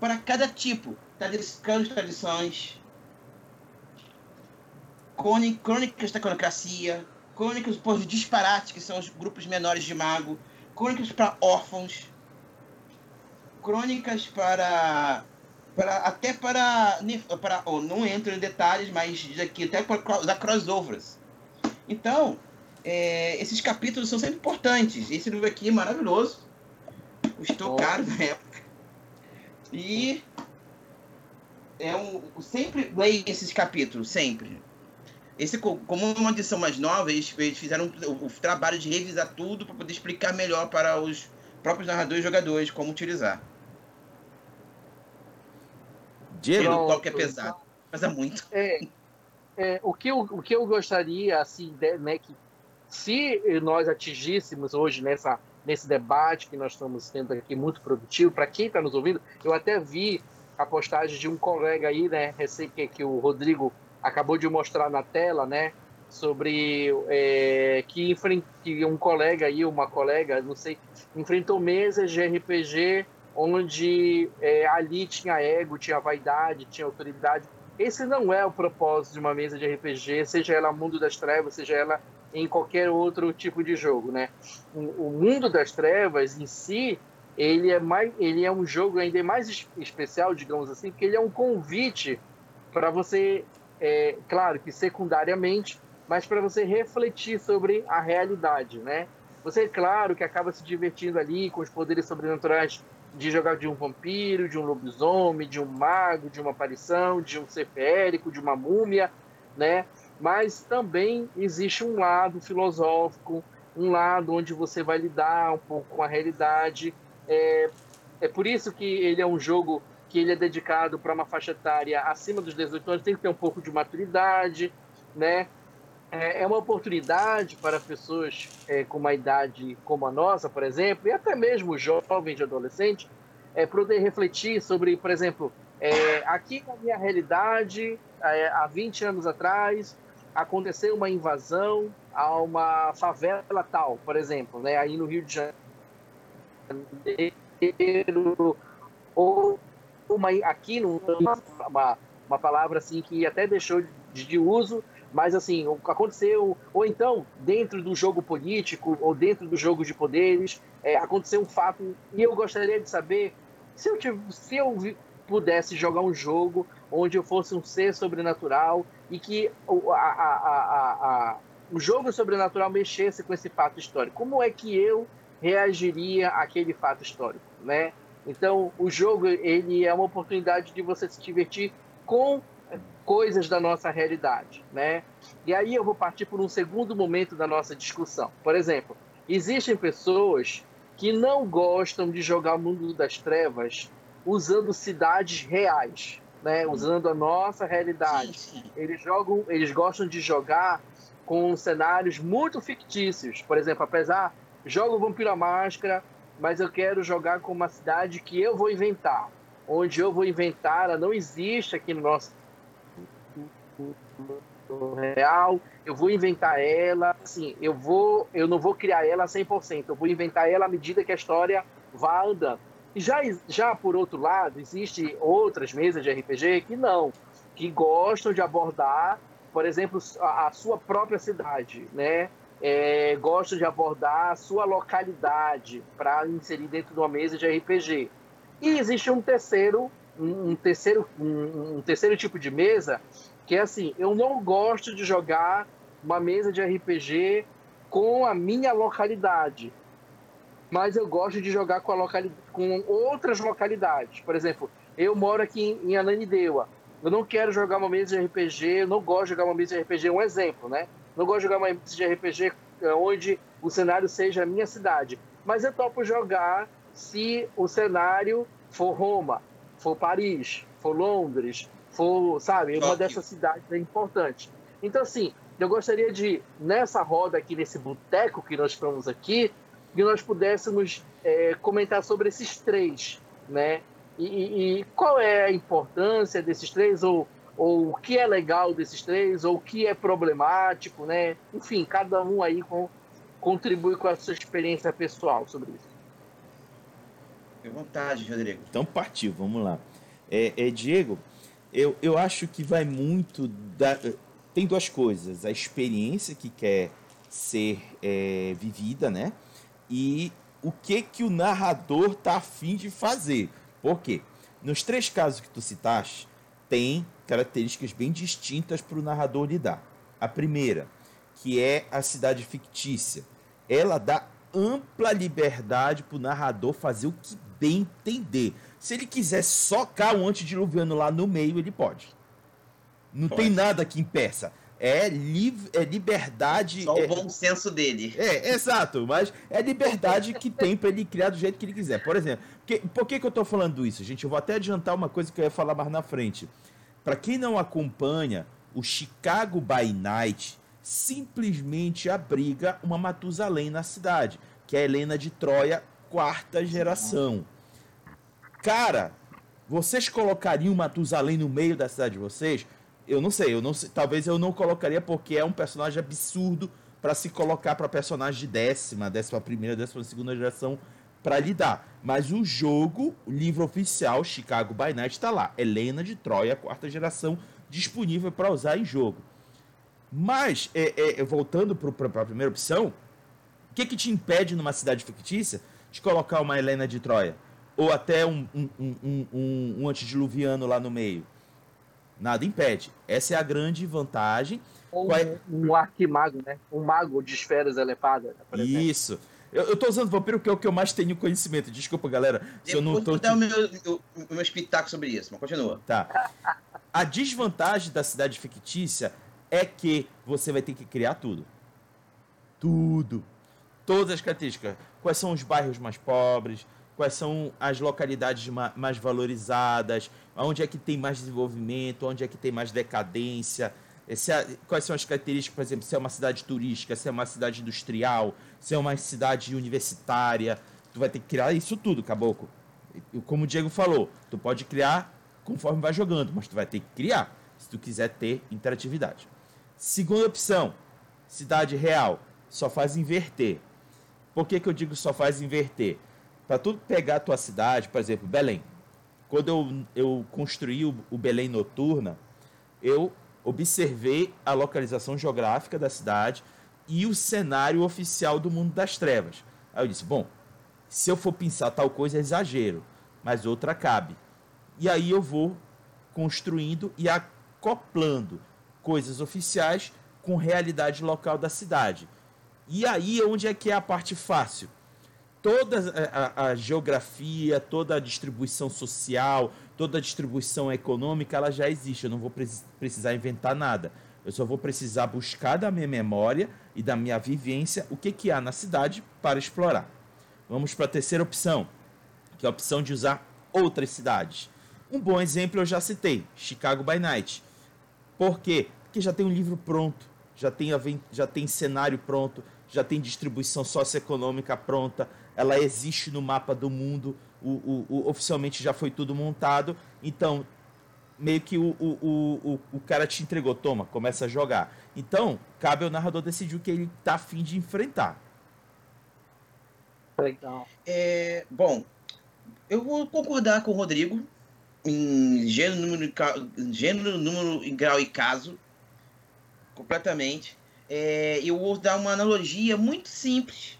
para cada tipo. Crônicas tradições, crônicas da iconocracia, crônicas por disparate, que são os grupos menores de mago, crônicas para órfãos, crônicas para, para até para, para oh, não entro em detalhes, mas aqui até para da crossovers. Então, é, esses capítulos são sempre importantes. Esse livro aqui é maravilhoso. Custou oh. caro na época. E é um, sempre leia esses capítulos, sempre. Esse, como uma edição mais nova, eles, eles fizeram o, o, trabalho de revisar tudo para poder explicar melhor para os próprios narradores e jogadores como utilizar. Diego, qual que é pesado. Pesa muito. É, é, o, que eu, o que eu gostaria, assim, de, né, que se nós atingíssemos hoje nessa, nesse debate que nós estamos tendo aqui, muito produtivo, para quem está nos ouvindo, eu até vi a postagem de um colega aí, né, recém que, que o Rodrigo acabou de mostrar na tela, né, sobre é, que, que um colega aí, uma colega, não sei, enfrentou mesas de RPG onde é, ali tinha ego, tinha vaidade, tinha autoridade. Esse não é o propósito de uma mesa de RPG, seja ela Mundo das Trevas, seja ela em qualquer outro tipo de jogo, né? O, Mundo das Trevas em si, ele é mais, ele é um jogo ainda mais especial, digamos assim, porque ele é um convite para você, é, claro que secundariamente, mas para você refletir sobre a realidade, né? Você, claro, que acaba se divertindo ali com os poderes sobrenaturais de jogar de um vampiro, de um lobisomem, de um mago, de uma aparição, de um ser férico, de uma múmia, né? Mas também existe um lado filosófico, um lado onde você vai lidar um pouco com a realidade. É, é por isso que ele é um jogo que ele é dedicado para uma faixa etária acima dos 18 anos, tem que ter um pouco de maturidade, né? É, é uma oportunidade para pessoas é, com uma idade como a nossa, por exemplo, e até mesmo jovens e adolescentes, é, poder refletir sobre, por exemplo, é, aqui na minha realidade, é, há 20 anos atrás, aconteceu uma invasão a uma favela tal, por exemplo, né, aí no Rio de Janeiro, ou uma, aqui numa, uma, uma palavra assim que até deixou de, de uso, mas assim, aconteceu, ou então, dentro do jogo político, ou dentro do jogo de poderes, é, aconteceu um fato, e eu gostaria de saber se eu, se eu pudesse jogar um jogo onde eu fosse um ser sobrenatural e que a, a, a, o jogo sobrenatural mexesse com esse fato histórico, como é que eu reagiria àquele fato histórico, né? Então, o jogo ele é uma oportunidade de você se divertir com coisas da nossa realidade, né? E aí eu vou partir por um segundo momento da nossa discussão. Por exemplo, existem pessoas que não gostam de jogar o mundo das trevas usando cidades reais, né? Usando a nossa realidade. Eles jogam, eles gostam de jogar com cenários muito fictícios. Por exemplo, apesar jogo Vampiro à Máscara, mas eu quero jogar com uma cidade que eu vou inventar, onde eu vou inventar, ela não existe aqui no nosso real, eu vou inventar ela, assim, eu vou, eu não vou criar ela 100%, eu vou inventar ela à medida que a história vá andando. E já, já por outro lado, existe outras mesas de RPG que não, que gostam de abordar, por exemplo, a, a sua própria cidade, né? É, gostam de abordar a sua localidade para inserir dentro de uma mesa de RPG. E existe um terceiro, um, um terceiro, um, um terceiro tipo de mesa que é assim, eu não gosto de jogar uma mesa de RPG com a minha localidade, mas eu gosto de jogar com, a localidade, com outras localidades. Por exemplo, eu moro aqui em Ananindeua. Eu não quero jogar uma mesa de RPG, eu não gosto de jogar uma mesa de RPG, um exemplo, né? Não gosto de jogar uma mesa de RPG eh, onde o cenário seja a minha cidade. Mas eu topo jogar se o cenário for Roma, for Paris, for Londres, for, sabe, uma dessas cidades é importante. Então, assim, eu gostaria de, nessa roda aqui, nesse boteco que nós estamos aqui, que nós pudéssemos é, comentar sobre esses três, né? E, e, qual é a importância desses três, ou, ou o que é legal desses três, ou o que é problemático, né? Enfim, cada um aí com, contribui com a sua experiência pessoal sobre isso. Fique à vontade, Rodrigo. Então partiu, vamos lá. É, é Diego, eu, eu acho que vai muito da. Tem duas coisas: a experiência que quer ser é, vivida, né? E o que que o narrador tá afim de fazer. Por quê? Nos três casos que tu citaste, tem características bem distintas para o narrador lidar. A primeira, que é a cidade fictícia. Ela dá ampla liberdade para o narrador fazer o que bem entender. Se ele quiser socar um antediluviano lá no meio, ele pode. Não pode. tem nada que impeça. É, li é liberdade. Só é, o bom senso dele. É, exato. Mas é liberdade que tem para ele criar do jeito que ele quiser. Por exemplo, que, por que, que eu estou falando isso, gente? Eu vou até adiantar uma coisa que eu ia falar mais na frente. Para quem não acompanha o Chicago by Night simplesmente abriga uma Matusalém na cidade, que é a Helena de Troia, quarta geração. Cara, vocês colocariam Matusalém no meio da cidade de vocês? Eu não sei, eu não sei, talvez eu não colocaria porque é um personagem absurdo para se colocar para personagem de décima, décima primeira, décima segunda geração para lidar. Mas o jogo, o livro oficial Chicago by Night está lá, Helena de Troia, quarta geração, disponível para usar em jogo. Mas, é, é, voltando para a primeira opção, o que, que te impede numa cidade fictícia de colocar uma Helena de Troia? Ou até um, um, um, um, um antediluviano lá no meio? Nada impede. Essa é a grande vantagem. Ou é... um arquimago, né? Um mago de esferas elevadas. Isso. Eu, eu tô usando vampiro porque é o que eu mais tenho conhecimento. Desculpa, galera. Se eu não tô. Te... o meu, o meu espetáculo sobre isso, mas continua. Tá. A desvantagem da cidade fictícia é que você vai ter que criar tudo. Tudo. Todas as características. Quais são os bairros mais pobres? Quais são as localidades mais valorizadas? Onde é que tem mais desenvolvimento? Onde é que tem mais decadência? É, quais são as características, por exemplo, se é uma cidade turística, se é uma cidade industrial, se é uma cidade universitária. Tu vai ter que criar isso tudo, caboclo. Como o Diego falou, tu pode criar conforme vai jogando, mas tu vai ter que criar se tu quiser ter interatividade. Segunda opção, cidade real, só faz inverter. Por que, que eu digo só faz inverter? Para tu pegar a tua cidade, por exemplo, Belém. Quando eu, eu construí o, o Belém Noturna, eu observei a localização geográfica da cidade e o cenário oficial do mundo das trevas. Aí eu disse: bom, se eu for pensar tal coisa é exagero, mas outra cabe. E aí eu vou construindo e acoplando coisas oficiais com realidade local da cidade. E aí onde é que é a parte fácil? Toda a, a, geografia, toda a distribuição social, toda a distribuição econômica, ela já existe. Eu não vou precisar inventar nada. Eu só vou precisar buscar da minha memória e da minha vivência o que, que há na cidade para explorar. Vamos para a terceira opção, que é a opção de usar outras cidades. Um bom exemplo eu já citei, Chicago by Night. Por quê? Porque já tem um livro pronto, já tem, já tem cenário pronto, já tem distribuição socioeconômica pronta, ela existe no mapa do mundo, o, o, o, oficialmente já foi tudo montado, então meio que o, o, o, o cara te entregou, toma, começa a jogar. Então, cabe ao narrador decidir o que ele tá afim de enfrentar. Legal. É, bom, eu vou concordar com o Rodrigo em gênero, número, gênero, número, grau e caso, completamente. É, eu vou dar uma analogia muito simples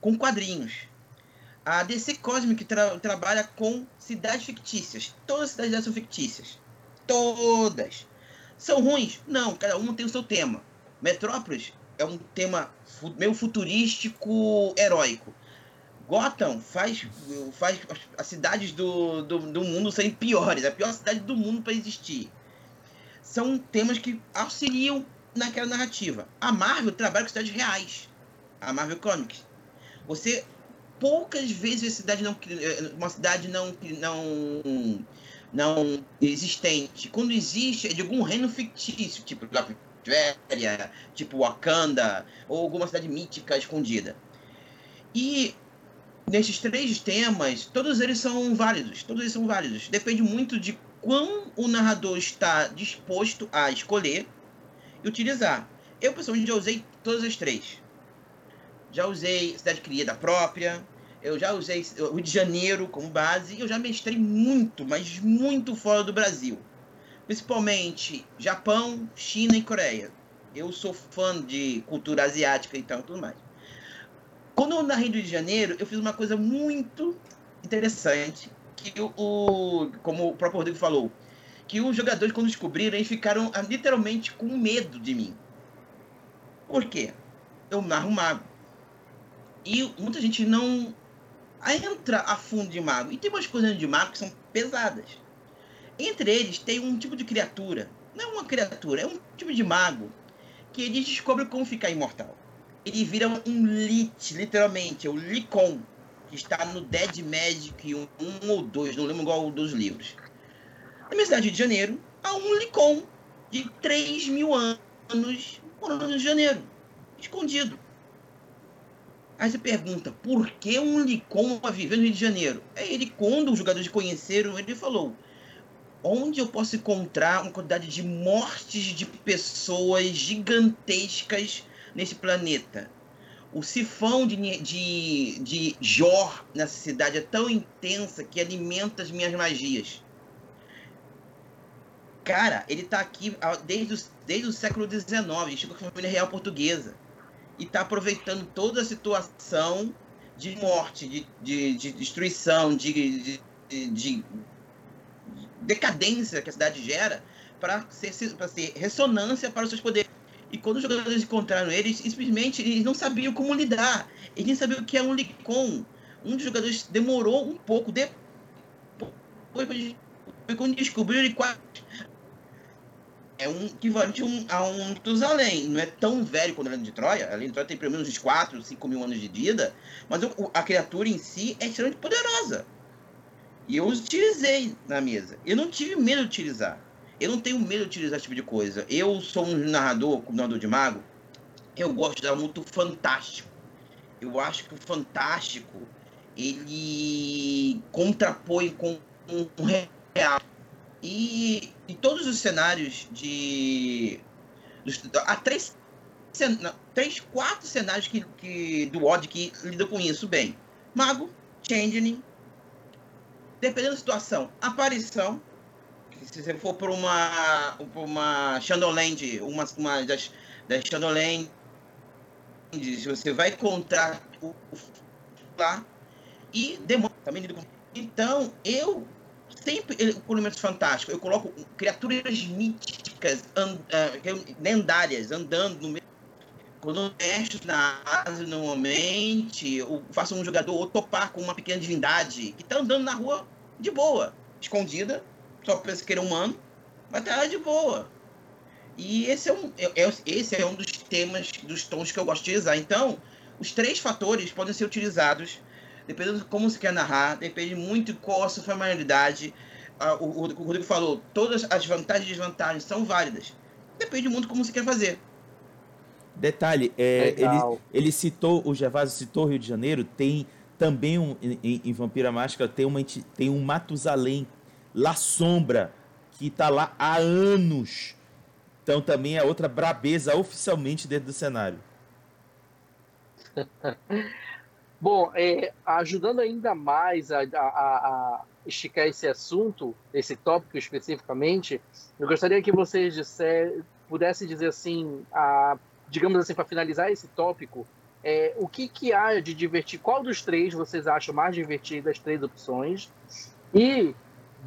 com quadrinhos. A DC Cosmic tra trabalha com cidades fictícias. Todas as cidades são fictícias. Todas. São ruins? Não, cada uma tem o seu tema. Metrópolis é um tema meio futurístico, heróico. Gotham faz, faz as cidades do, do, do mundo serem piores, a pior cidade do mundo para existir. São temas que auxiliam naquela narrativa. A Marvel trabalha com cidades reais. A Marvel Comics. Você poucas vezes cidade não uma cidade não não não existente. Quando existe é de algum reino fictício, tipo Latvéria, tipo Wakanda ou alguma cidade mítica escondida. E nesses três temas, todos eles são válidos. Todos eles são válidos. Depende muito de quão o narrador está disposto a escolher e utilizar. Eu, pessoalmente, já usei todas as três. Já usei Cidade Criada própria, eu já usei o Rio de Janeiro como base, e eu já mestrei muito, mas muito fora do Brasil. Principalmente Japão, China e Coreia. Eu sou fã de cultura asiática e tal, tudo mais. Quando eu do Rio de Janeiro, eu fiz uma coisa muito interessante, que o, como o próprio Rodrigo falou, que os jogadores, quando descobriram, eles ficaram ah, literalmente com medo de mim. Por quê? Eu narro mago. E muita gente não entra a fundo de mago. E tem umas coisas de mago que são pesadas. Entre eles tem um tipo de criatura. Não é uma criatura, é um tipo de mago que eles descobrem como ficar imortal ele vira um lit, literalmente, é o Licon, que está no Dead Magic 1, um ou 2, não lembro igual dos livros. Na minha cidade de Janeiro, há um Licon, de 3 mil anos morando no Rio de Janeiro, escondido. Aí você pergunta, por que um Licon vai viver no Rio de Janeiro? Aí ele, quando os jogadores conheceram, ele falou, onde eu posso encontrar uma quantidade de mortes de pessoas gigantescas nesse planeta? O sifão de, de, de Jor nessa cidade é tão intensa que alimenta as minhas magias. Cara, ele tá aqui desde, o, desde o século XIX, chegou com a família real portuguesa. E tá aproveitando toda a situação de morte, de, de, de destruição, de, de, de, decadência que a cidade gera para ser, ser ressonância para os seus poderes. E quando os jogadores encontraram eles, simplesmente eles não sabiam como lidar. Eles nem sabiam o que é um Licon. Um dos jogadores demorou um pouco depois quando descobriu ele quase é um equivalente um, a um Tusalém. Não é tão velho quando ele é de Troia. A de Troia tem pelo menos uns 4, 5 mil anos de vida. Mas o, a criatura em si é extremamente poderosa. E eu utilizei na mesa. Eu não tive medo de utilizar. Eu não tenho medo de utilizar esse tipo de coisa. Eu sou um narrador, como narrador de mago. Eu gosto de dar muito fantástico. Eu acho que o fantástico ele contrapõe com o real. E em todos os cenários de. Há três, três quatro cenários que, que, do Odd que lidam com isso bem: Mago, Changeling, dependendo da situação, aparição. Se você for por uma, uma Shadowland, uma, uma das, das Shadowlands, você vai encontrar o, lá e demônio também. Então, eu sempre com elementos fantásticos, eu coloco criaturas míticas, and, uh, lendárias, andando no meio. Quando mexo na asa normalmente, eu faço um jogador ou topar com uma pequena divindade que está andando na rua de boa, escondida, só pensa que é humano, mas tá de boa. E esse é, um, é, é, esse é um dos temas, dos tons que eu gosto de usar. Então, os três fatores podem ser utilizados, dependendo de como você quer narrar, depende muito de qual a sua familiaridade. Ah, o, o, o Rodrigo falou, todas as vantagens e desvantagens são válidas. Depende muito de como você quer fazer. Detalhe, é, ele, ele citou, o Gervásio citou Rio de Janeiro, tem também um, em, em Vampira Mágica tem, uma, tem um Matusalém, La Sombra, que está lá há anos. Então também é outra brabeza oficialmente dentro do cenário. Bom, é, ajudando ainda mais a, a, a, esticar esse assunto, esse tópico especificamente, eu gostaria que vocês pudessem dizer assim, a, digamos assim, para finalizar esse tópico, é, o que, que há de divertir? Qual dos três vocês acham mais divertido, as três opções? E,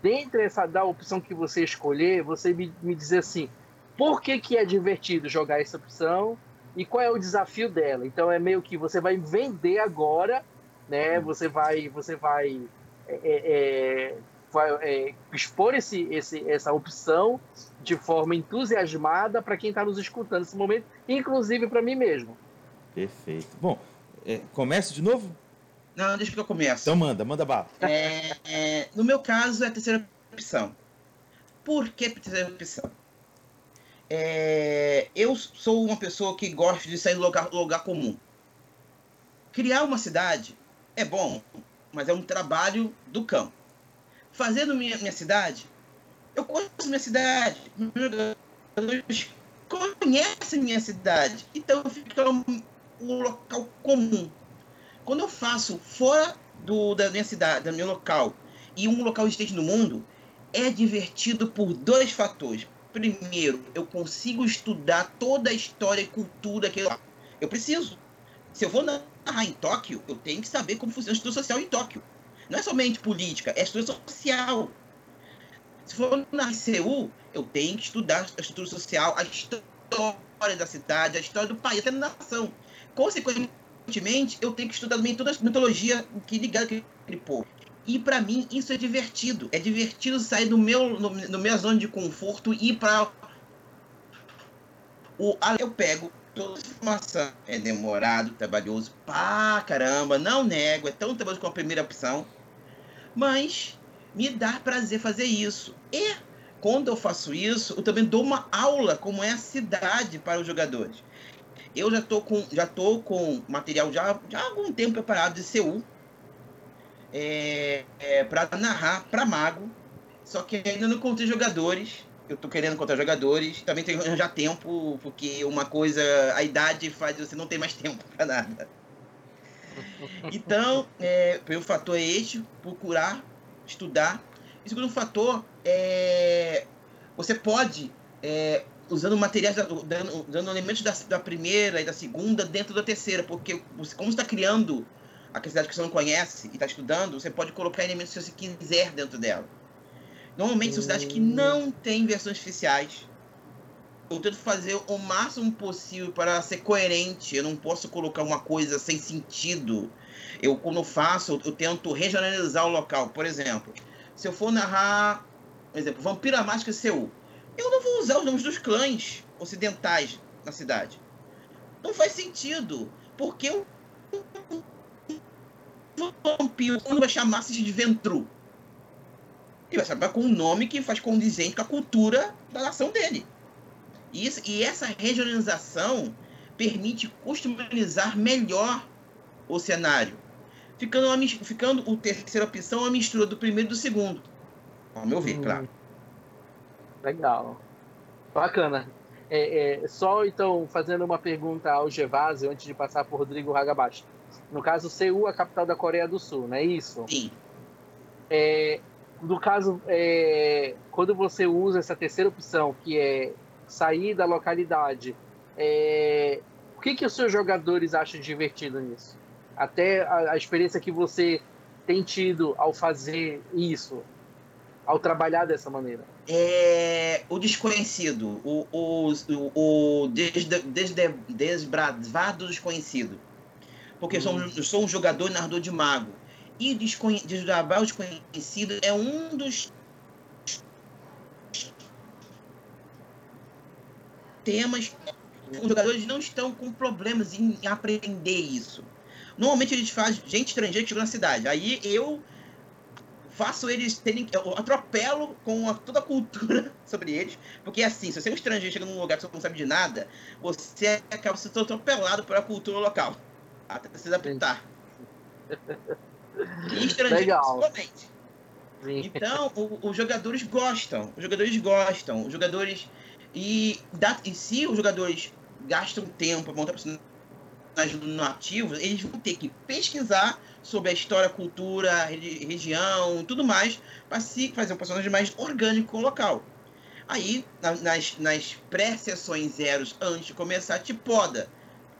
dentre essa da opção que você escolher, você me, me dizer assim, por que, que é divertido jogar essa opção e qual é o desafio dela? Então é meio que você vai vender agora, né? Você vai, você vai, é, é, é vai é, expor esse, esse, essa opção de forma entusiasmada para quem está nos escutando nesse momento, inclusive para mim mesmo. Perfeito. Bom, é, começa de novo? Não, deixa que eu comece. Então manda, manda bala. É, é, no meu caso, é a terceira opção. Por que a terceira opção? É, eu sou uma pessoa que gosta de sair do lugar, lugar comum. Criar uma cidade é bom, mas é um trabalho do campo. Fazendo minha, minha cidade, eu conheço minha cidade, meus minha cidade, então fica um local comum. Quando eu faço fora do, da minha cidade, do meu local, e um local existente no mundo, é divertido por dois fatores. Primeiro, eu consigo estudar toda a história e cultura que eu, eu preciso. Se eu vou narrar em Tóquio, eu tenho que saber como funciona a estrutura social em Tóquio. Não é somente política, é estrutura social. Se for na Seul, eu tenho que estudar a estrutura social, a história da cidade, a história do país, até da nação. Consequentemente, eu tenho que estudar também toda a mitologia que liga aquele povo. E para mim isso é divertido. É divertido sair do meu, no, no minha zona de conforto e ir para o eu pego toda a informação. É demorado, trabalhoso pra caramba, não nego, é tão trabalhoso como a primeira opção. Mas me dá prazer fazer isso. E quando eu faço isso, eu também dou uma aula como é a cidade para os jogadores. Eu já tô com, já tô com material já, já há algum tempo preparado de Seul é, é, para narrar para Mago, só que ainda não encontrei jogadores. Eu tô querendo encontrar jogadores. Também tenho que arranjar tempo, porque uma coisa, a idade faz você não ter mais tempo para nada. Então, é, o primeiro fator é este, procurar, estudar. E o segundo fator é você pode é, usando materiais, dando, elementos da, da, primeira e da segunda dentro da terceira, porque você, como está criando a cidade que você não conhece e está estudando, você pode colocar elementos que você quiser dentro dela. Normalmente são cidades que não têm versões oficiais. Eu tento fazer o máximo possível para ser coerente. Eu não posso colocar uma coisa sem sentido. Eu, quando faço, eu tento regionalizar o local. Por exemplo, se eu for narrar, por exemplo, Vampira Mágica Seul, eu não vou usar os nomes dos clãs ocidentais na cidade. Não faz sentido. Porque o vampiro, quando vai chamar-se de Ventru, ele vai chamar com um nome que faz condizente com a cultura da nação dele. E, isso, e essa regionalização permite customizar melhor o cenário. Ficando, uma, ficando o terceira opção uma mistura do primeiro e do segundo. Ao meu ver, hum. claro. Legal. Bacana. É, é, só então fazendo uma pergunta ao Gevásio antes de passar por Rodrigo Hagabashi. No caso, Seul, a capital da Coreia do Sul, não é isso? Sim. É, no caso, é, quando você usa essa terceira opção, que é sair da localidade, é, o que, que os seus jogadores acham divertido nisso? Até a, a experiência que você tem tido ao fazer isso, ao trabalhar dessa maneira? É, o desconhecido, o, o, o, o desde, desde, desbravado desconhecido. Porque hum. sou, eu sou um jogador narrador de mago. E desbravar o desconhecido é um dos temas os jogadores não estão com problemas em aprender isso. Normalmente eles fazem gente estrangeira que chegou na cidade. Aí eu faço eles terem. Eu atropelo com a, toda a cultura sobre eles. Porque assim, se você é um estrangeiro chega num lugar que você não sabe de nada, você acaba sendo atropelado pela cultura local. Até se adaptar. E estrangeiros principalmente. Então, os jogadores gostam. Os jogadores gostam. Os jogadores. E, da, e se os jogadores gastam tempo para montar personagens nativos, eles vão ter que pesquisar sobre a história, cultura, região tudo mais, para se fazer um personagem mais orgânico com o local. Aí, nas, nas pré-sessões zeros, antes de começar, te poda.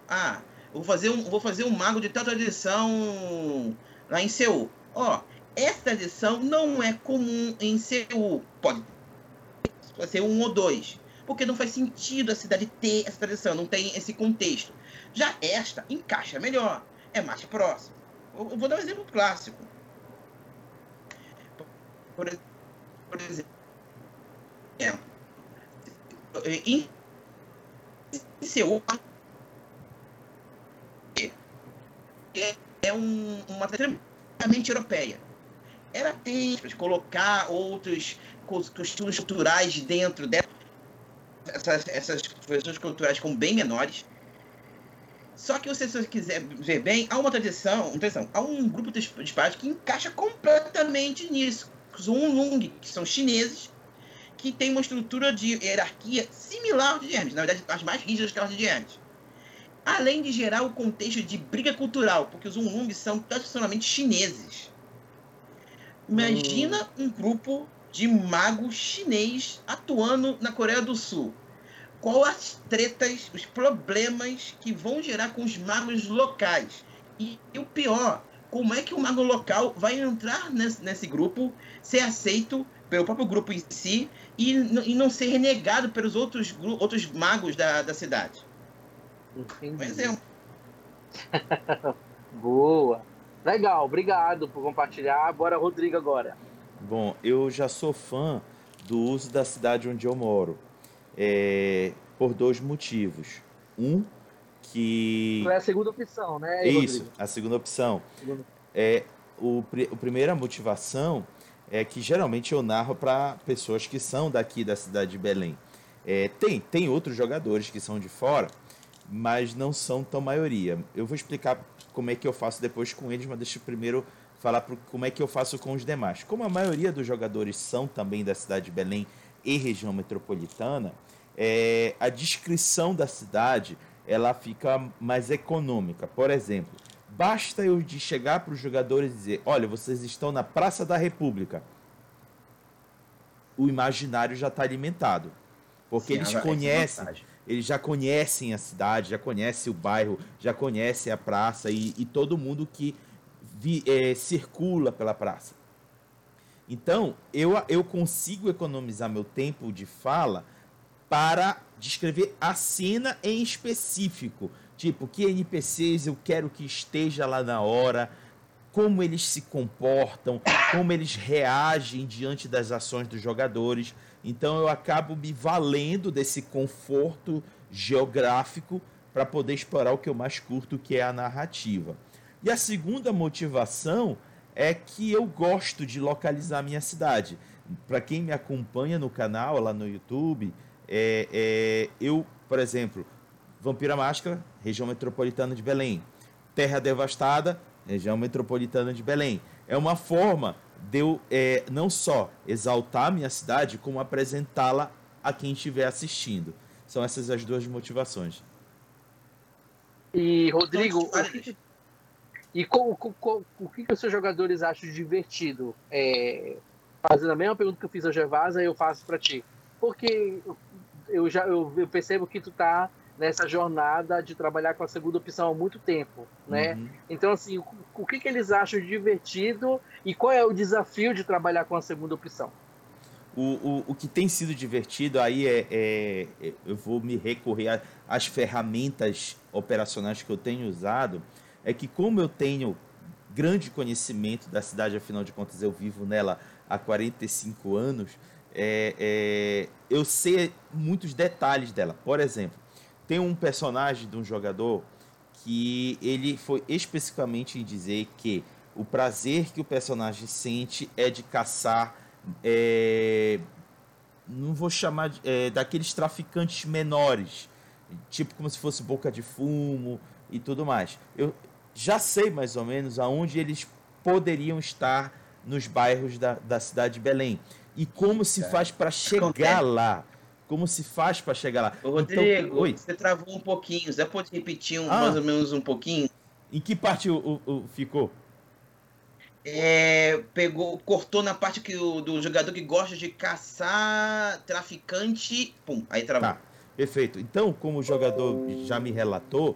Ah, vou fazer um, vou fazer um mago de tal tradição lá em Seul. Ó, essa tradição não é comum em Seul. Pode, pode ser um ou dois. Porque não faz sentido a cidade ter essa tradição, não tem esse contexto. Já esta encaixa melhor, é mais próximo. Eu vou dar um exemplo clássico. Por, por exemplo, em Seul é um, uma extremamente europeia. Era tempo de colocar outros costumes culturais dentro dessas essas, essas questões culturais como bem menores só que se você quiser ver bem, há uma tradição, uma tradição há um grupo de espadas que encaixa completamente nisso. Os Unlung, que são chineses, que tem uma estrutura de hierarquia similar de Hermes, na verdade, as mais rígidas que as de Hermes. Além de gerar o contexto de briga cultural, porque os Unlung são tradicionalmente chineses. Imagina hum. um grupo de magos chinês atuando na Coreia do Sul qual as tretas, os problemas que vão gerar com os magos locais. E, e o pior, como é que o mago local vai entrar nesse, nesse grupo, ser aceito pelo próprio grupo em si e, e não ser renegado pelos outros, outros magos da, da cidade. Entendi. Um exemplo. Boa. Legal, obrigado por compartilhar. Bora, Rodrigo, agora. Bom, eu já sou fã do uso da cidade onde eu moro é, por dois motivos. Um, que. É a segunda opção, né? Isso, a segunda opção. É, o, a primeira motivação é que geralmente eu narro para pessoas que são daqui da cidade de Belém. É, tem, tem outros jogadores que são de fora, mas não são tão maioria. Eu vou explicar como é que eu faço depois com eles, mas deixa eu primeiro falar pro, como é que eu faço com os demais. Como a maioria dos jogadores são também da cidade de Belém e região metropolitana, é, a descrição da cidade ela fica mais econômica. Por exemplo, basta eu de chegar para os jogadores e dizer: olha, vocês estão na Praça da República. O imaginário já está alimentado. Porque Sim, eles conhecem, eles já conhecem a cidade, já conhecem o bairro, já conhecem a praça e, e todo mundo que vi, é, circula pela praça. Então, eu, eu consigo economizar meu tempo de fala para descrever a cena em específico. Tipo, que NPCs eu quero que esteja lá na hora, como eles se comportam, como eles reagem diante das ações dos jogadores. Então eu acabo me valendo desse conforto geográfico para poder explorar o que eu mais curto, que é a narrativa. E a segunda motivação é que eu gosto de localizar minha cidade. Para quem me acompanha no canal, lá no YouTube, é, é, eu, por exemplo, Vampira Máscara, região metropolitana de Belém. Terra Devastada, região metropolitana de Belém. É uma forma de eu é, não só exaltar a minha cidade, como apresentá-la a quem estiver assistindo. São essas as duas motivações. E, Rodrigo, o que, e com, com, com, o que, que os seus jogadores acham divertido? É, fazendo a mesma pergunta que eu fiz ao Gervasa, eu faço para ti. Porque eu já eu, eu percebo que tu tá nessa jornada de trabalhar com a segunda opção há muito tempo, né? Uhum. Então, assim, o, o que, que eles acham divertido e qual é o desafio de trabalhar com a segunda opção? O, o, o que tem sido divertido aí é, é, é eu vou me recorrer às ferramentas operacionais que eu tenho usado, é que como eu tenho grande conhecimento da cidade, afinal de contas eu vivo nela há 45 anos, é, é, eu sei muitos detalhes dela. Por exemplo, tem um personagem de um jogador que ele foi especificamente em dizer que o prazer que o personagem sente é de caçar. É, não vou chamar de, é, daqueles traficantes menores, tipo como se fosse boca de fumo e tudo mais. Eu já sei mais ou menos aonde eles poderiam estar nos bairros da, da cidade de Belém e como se faz para chegar lá. Como se faz para chegar lá. Ô, Rodrigo, então, oi? você travou um pouquinho. Você pode repetir um, ah, mais ou menos um pouquinho? Em que parte o, o, o ficou? É, pegou, cortou na parte que o, do jogador que gosta de caçar traficante. Pum, aí travou. Tá, perfeito. Então, como o jogador já me relatou,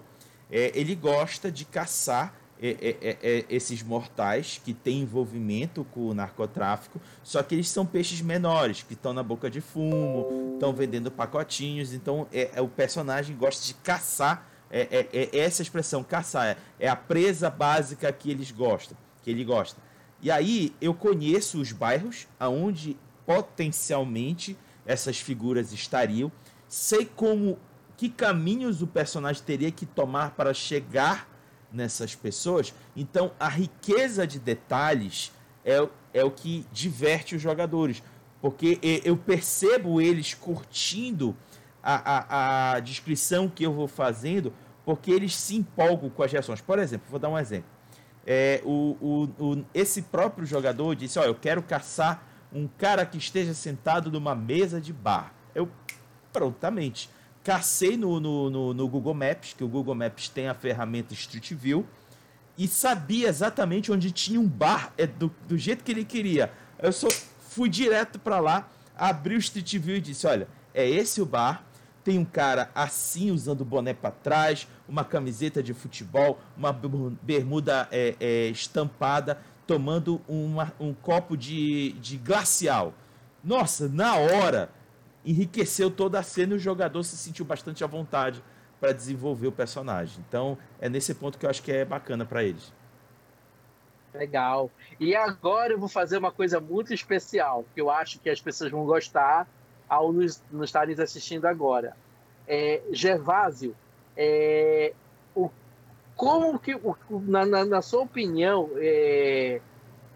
é, ele gosta de caçar é, é, é, é, esses mortais que têm envolvimento com o narcotráfico, só que eles são peixes menores, que estão na boca de fumo, estão vendendo pacotinhos, então é, o personagem gosta de caçar, é, essa expressão, caçar, é, a presa básica que eles gostam, que ele gosta. E aí eu conheço os bairros aonde potencialmente essas figuras estariam, sei como que caminhos o personagem teria que tomar para chegar nessas pessoas. Então, a riqueza de detalhes é, é o que diverte os jogadores, porque eu percebo eles curtindo a, a, a descrição que eu vou fazendo, porque eles se empolgam com as reações. Por exemplo, vou dar um exemplo. É, o, o, o, esse próprio jogador disse: Ó, eu quero caçar um cara que esteja sentado numa mesa de bar. Eu prontamente cacei no, no, no, no, Google Maps, que o Google Maps tem a ferramenta Street View, e sabia exatamente onde tinha um bar é, do, do jeito que ele queria. Eu só fui direto para lá, abri o Street View e disse: Olha, é esse o bar. Tem um cara assim, usando boné para trás, uma camiseta de futebol, uma bermuda é, é, estampada, tomando uma, um copo de, de glacial. Nossa, na hora enriqueceu toda a cena e o jogador se sentiu bastante à vontade para desenvolver o personagem. Então, é nesse ponto que eu acho que é bacana para eles. Legal. E agora eu vou fazer uma coisa muito especial, que eu acho que as pessoas vão gostar ao nos, nos estarem assistindo agora. É, Gervásio, é, o, como que, o, na, na, na, sua opinião, é,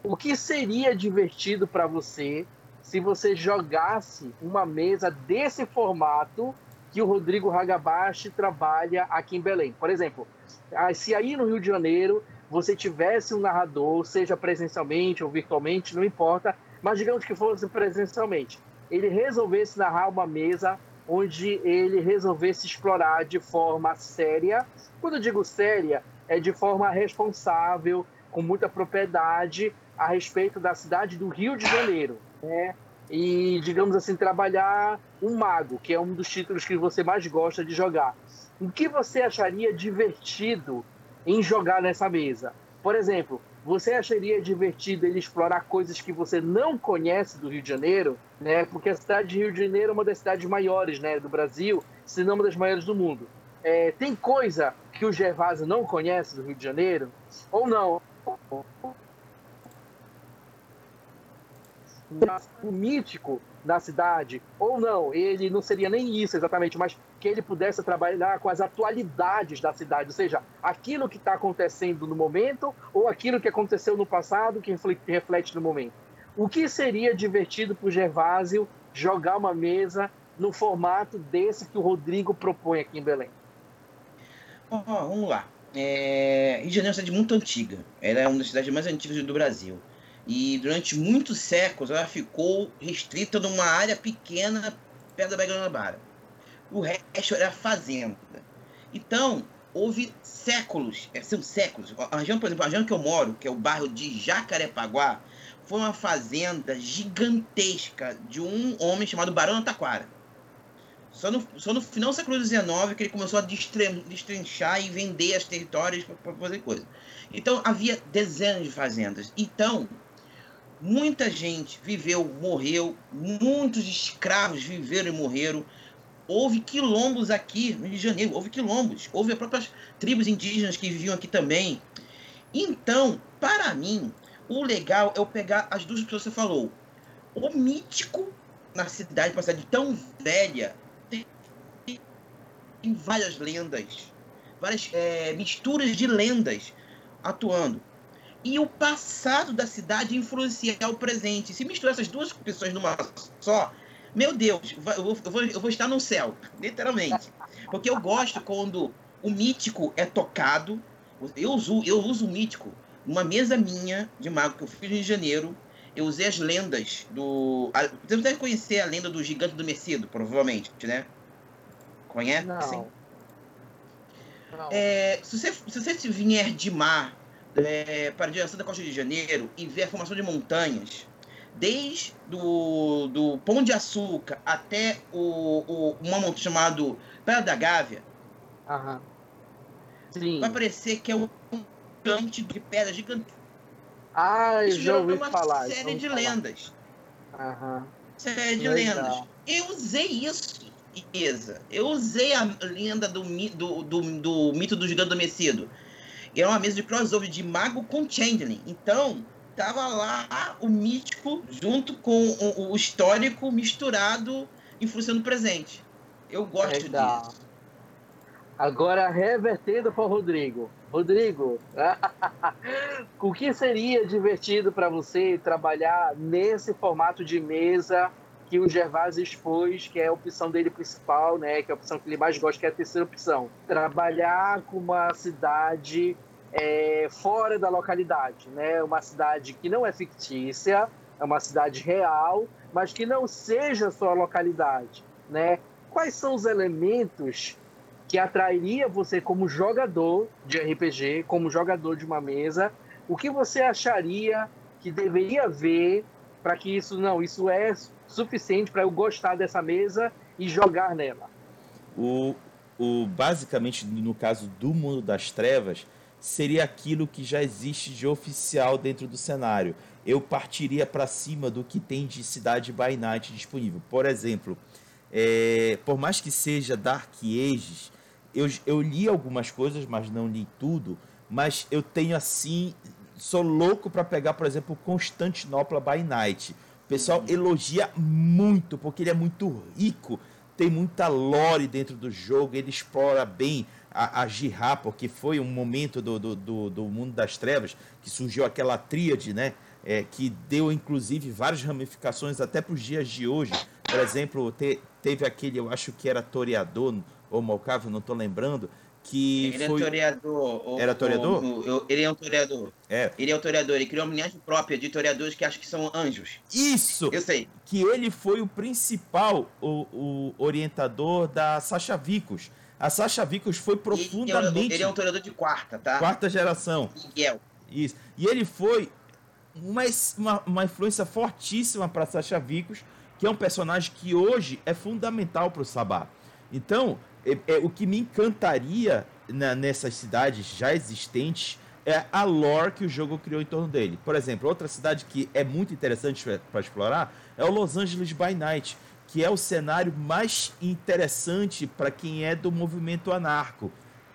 o que seria divertido para você se você jogasse uma mesa desse formato que o Rodrigo Hagabashi trabalha aqui em Belém? Por exemplo, ah, se aí no Rio de Janeiro você tivesse um narrador, seja presencialmente ou virtualmente, não importa, mas digamos que fosse presencialmente, ele resolvesse narrar uma mesa onde ele resolvesse explorar de forma séria. Quando eu digo séria, é de forma responsável, com muita propriedade a respeito da cidade do Rio de Janeiro, né? E, digamos assim, trabalhar um mago, que é um dos títulos que você mais gosta de jogar. O que você acharia divertido em jogar nessa mesa? Por exemplo, você acharia divertido ele explorar coisas que você não conhece do Rio de Janeiro, né? Porque a cidade de Rio de Janeiro é uma das cidades maiores, né, do Brasil, se não uma das maiores do mundo. É, tem coisa que o Gervásio não conhece do Rio de Janeiro? Ou não? O mítico da cidade, ou não, ele não seria nem isso exatamente, mas que ele pudesse trabalhar com as atualidades da cidade, ou seja, aquilo que está acontecendo no momento ou aquilo que aconteceu no passado que reflete no momento. O que seria divertido para o Gervásio jogar uma mesa no formato desse que o Rodrigo propõe aqui em Belém? Oh, vamos lá. É... Rio de Janeiro é uma cidade muito antiga. Ela é uma das cidades mais antigas do Brasil. E durante muitos séculos ela ficou restrita numa área pequena perto da Baía. O resto era fazenda. Então, houve séculos, é, são séculos. A região, por exemplo, a região que eu moro, que é o bairro de Jacarepaguá, foi uma fazenda gigantesca de um homem chamado Barão Taquara. Só no, só no final do século XIX que ele começou a destrinchar e vender as territórios para fazer coisa. Então havia dezenas de fazendas. Então muita gente viveu, morreu, muitos escravos viveram e morreram. Houve quilombos aqui no Rio de Janeiro, houve quilombos, houve as próprias tribos indígenas que viviam aqui também. Então, para mim, o legal é eu pegar as duas pessoas que você falou. O mítico na cidade, uma cidade tão velha, tem, várias lendas, várias é, misturas de lendas atuando. E o passado da cidade influenciar o presente. Se misturar essas duas pessoas numa só, meu Deus, eu vou, eu vou, eu vou estar no céu, literalmente. Porque eu gosto quando o mítico é tocado. Eu uso, eu uso o mítico numa mesa minha de mago que eu fiz no Rio de Janeiro, eu usei as lendas do. A, você deve conhecer a lenda do gigante do Messido, provavelmente, né? Conhece? Não. Não. É, se, você, se você vier de mar é, para a direção da Costa de Janeiro e ver a formação de montanhas, desde do, do Pão de Açúcar até o, o, um monte chamado Pedra da Gávea, Aham. vai parecer que é um gigante de pedra gigante. Ah, eu já ouvi uma falar. série de falar. lendas. Aham. Série de Legal. lendas. Eu usei isso, Isa. Eu usei a lenda do, do, do, do mito do gigante adormecido. E era uma mesa de crossover de mago com changeling. Então, tava lá o mítico junto com o, o histórico misturado, influenciando o presente. Eu gosto disso. Agora revertendo para o Rodrigo. Rodrigo, o que seria divertido para você trabalhar nesse formato de mesa que o Gervásio expôs, que é a opção dele principal, né? Que é a opção que ele mais gosta, que é a terceira opção. Trabalhar com uma cidade é, fora da localidade, né? Uma cidade que não é fictícia, é uma cidade real, mas que não seja só a localidade, né? Quais são os elementos que atrairia você como jogador de RPG, como jogador de uma mesa, o que você acharia que deveria ver para que isso não, isso é suficiente para eu gostar dessa mesa e jogar nela? O, o basicamente no caso do mundo das trevas seria aquilo que já existe de oficial dentro do cenário. Eu partiria para cima do que tem de cidade by night disponível. Por exemplo, é, por mais que seja Dark Ages, eu, eu li algumas coisas, mas não li tudo. Mas eu tenho assim, sou louco para pegar, por exemplo, Constantinopla by Night. O pessoal elogia muito, porque ele é muito rico, tem muita lore dentro do jogo, ele explora bem a, a Jihá, porque foi um momento do, do, do, do, mundo das trevas que surgiu aquela tríade, né? é, que deu inclusive várias ramificações até para os dias de hoje. Por exemplo, te, teve aquele, eu acho que era Toreador ou Malcavo, não estou lembrando, que ele é foi... é toreador. Era toreador? Ele é um toreador. É. Ele é um toreador. Ele criou uma linhagem própria de toreadores que acho que são anjos. Isso! Eu sei. Que ele foi o principal, o, o orientador da Sasha Vicos. A Sasha Vicos foi profundamente... Ele é, ele é um toreador de quarta, tá? Quarta geração. Miguel. Isso. E ele foi uma, uma, uma influência fortíssima para Sasha Vicos, que é um personagem que hoje é fundamental para o Sabá. Então, é, é, o que me encantaria na, nessas cidades já existentes é a lore que o jogo criou em torno dele. Por exemplo, outra cidade que é muito interessante para explorar é o Los Angeles by Night, que é o cenário mais interessante para quem é do movimento anarco.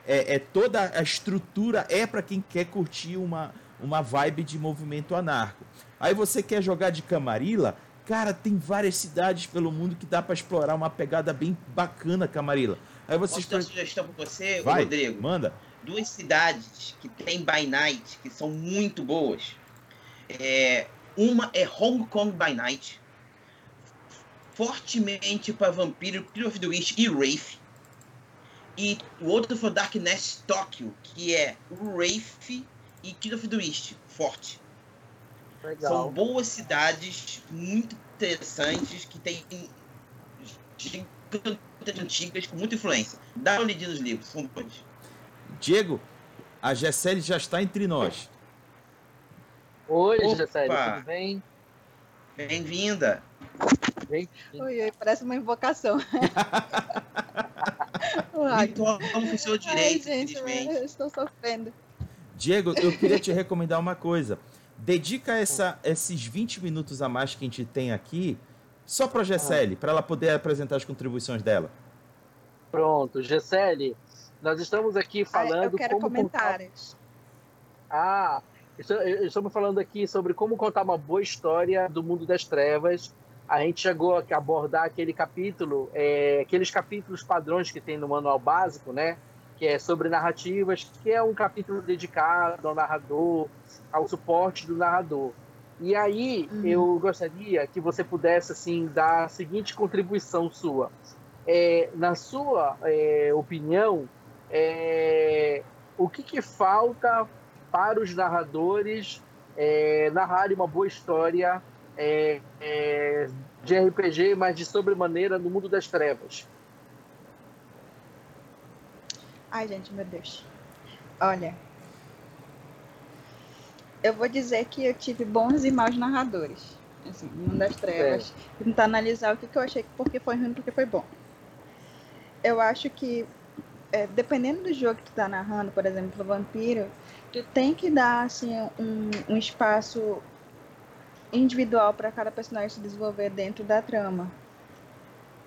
É, é toda a estrutura é para quem quer curtir uma, uma vibe de movimento anarco. Aí você quer jogar de Camarilla, cara, tem várias cidades pelo mundo que dá para explorar uma pegada bem bacana, Camarilla. Aí vocês Posso dar uma sugestão para você, Vai, Rodrigo? Manda. Duas cidades que tem by night, que são muito boas. É, uma é Hong Kong by Night, fortemente para Vampiro, Killer of the Witch e Wraith. E o outro foi Darkness Tokyo, que é Wraith e Killer of the Witch, forte. Legal. São boas cidades, muito interessantes, que tem antigas com muita influência. Dá uma olhadinha nos livros, são bons. Diego, a Gessele já está entre nós. Oi, Gessele, tudo bem? Bem-vinda. Oi, oi, parece uma invocação. Muito amo o seu direito, Ai, gente, eu estou sofrendo. Diego, eu queria te recomendar uma coisa. Dedica essa, esses 20 minutos a mais que a gente tem aqui só para a Gessele, para ela poder apresentar as contribuições dela. Pronto, Gessele, nós estamos aqui falando. Ah, eu quero como comentários. Contar... Ah, estamos falando aqui sobre como contar uma boa história do mundo das trevas. A gente chegou a abordar aquele capítulo, é, aqueles capítulos padrões que tem no manual básico, né? Que é sobre narrativas, que é um capítulo dedicado ao narrador, ao suporte do narrador. E aí uhum. eu gostaria que você pudesse assim dar a seguinte contribuição sua. É, na sua é, opinião, é, o que, que, falta para os narradores é, narrarem uma boa história é, é, de RPG, mas de sobremaneira no mundo das trevas? Ai, gente, meu Deus. Olha, eu vou dizer que eu tive bons e maus narradores. Assim, mundo das trevas. É. Tentar analisar o que, que eu achei, porque foi ruim, porque foi bom. Eu acho que, é, dependendo do jogo que tu tá narrando, por exemplo, o Vampiro, tu tem que dar, assim, um, um espaço individual para cada personagem se desenvolver dentro da trama.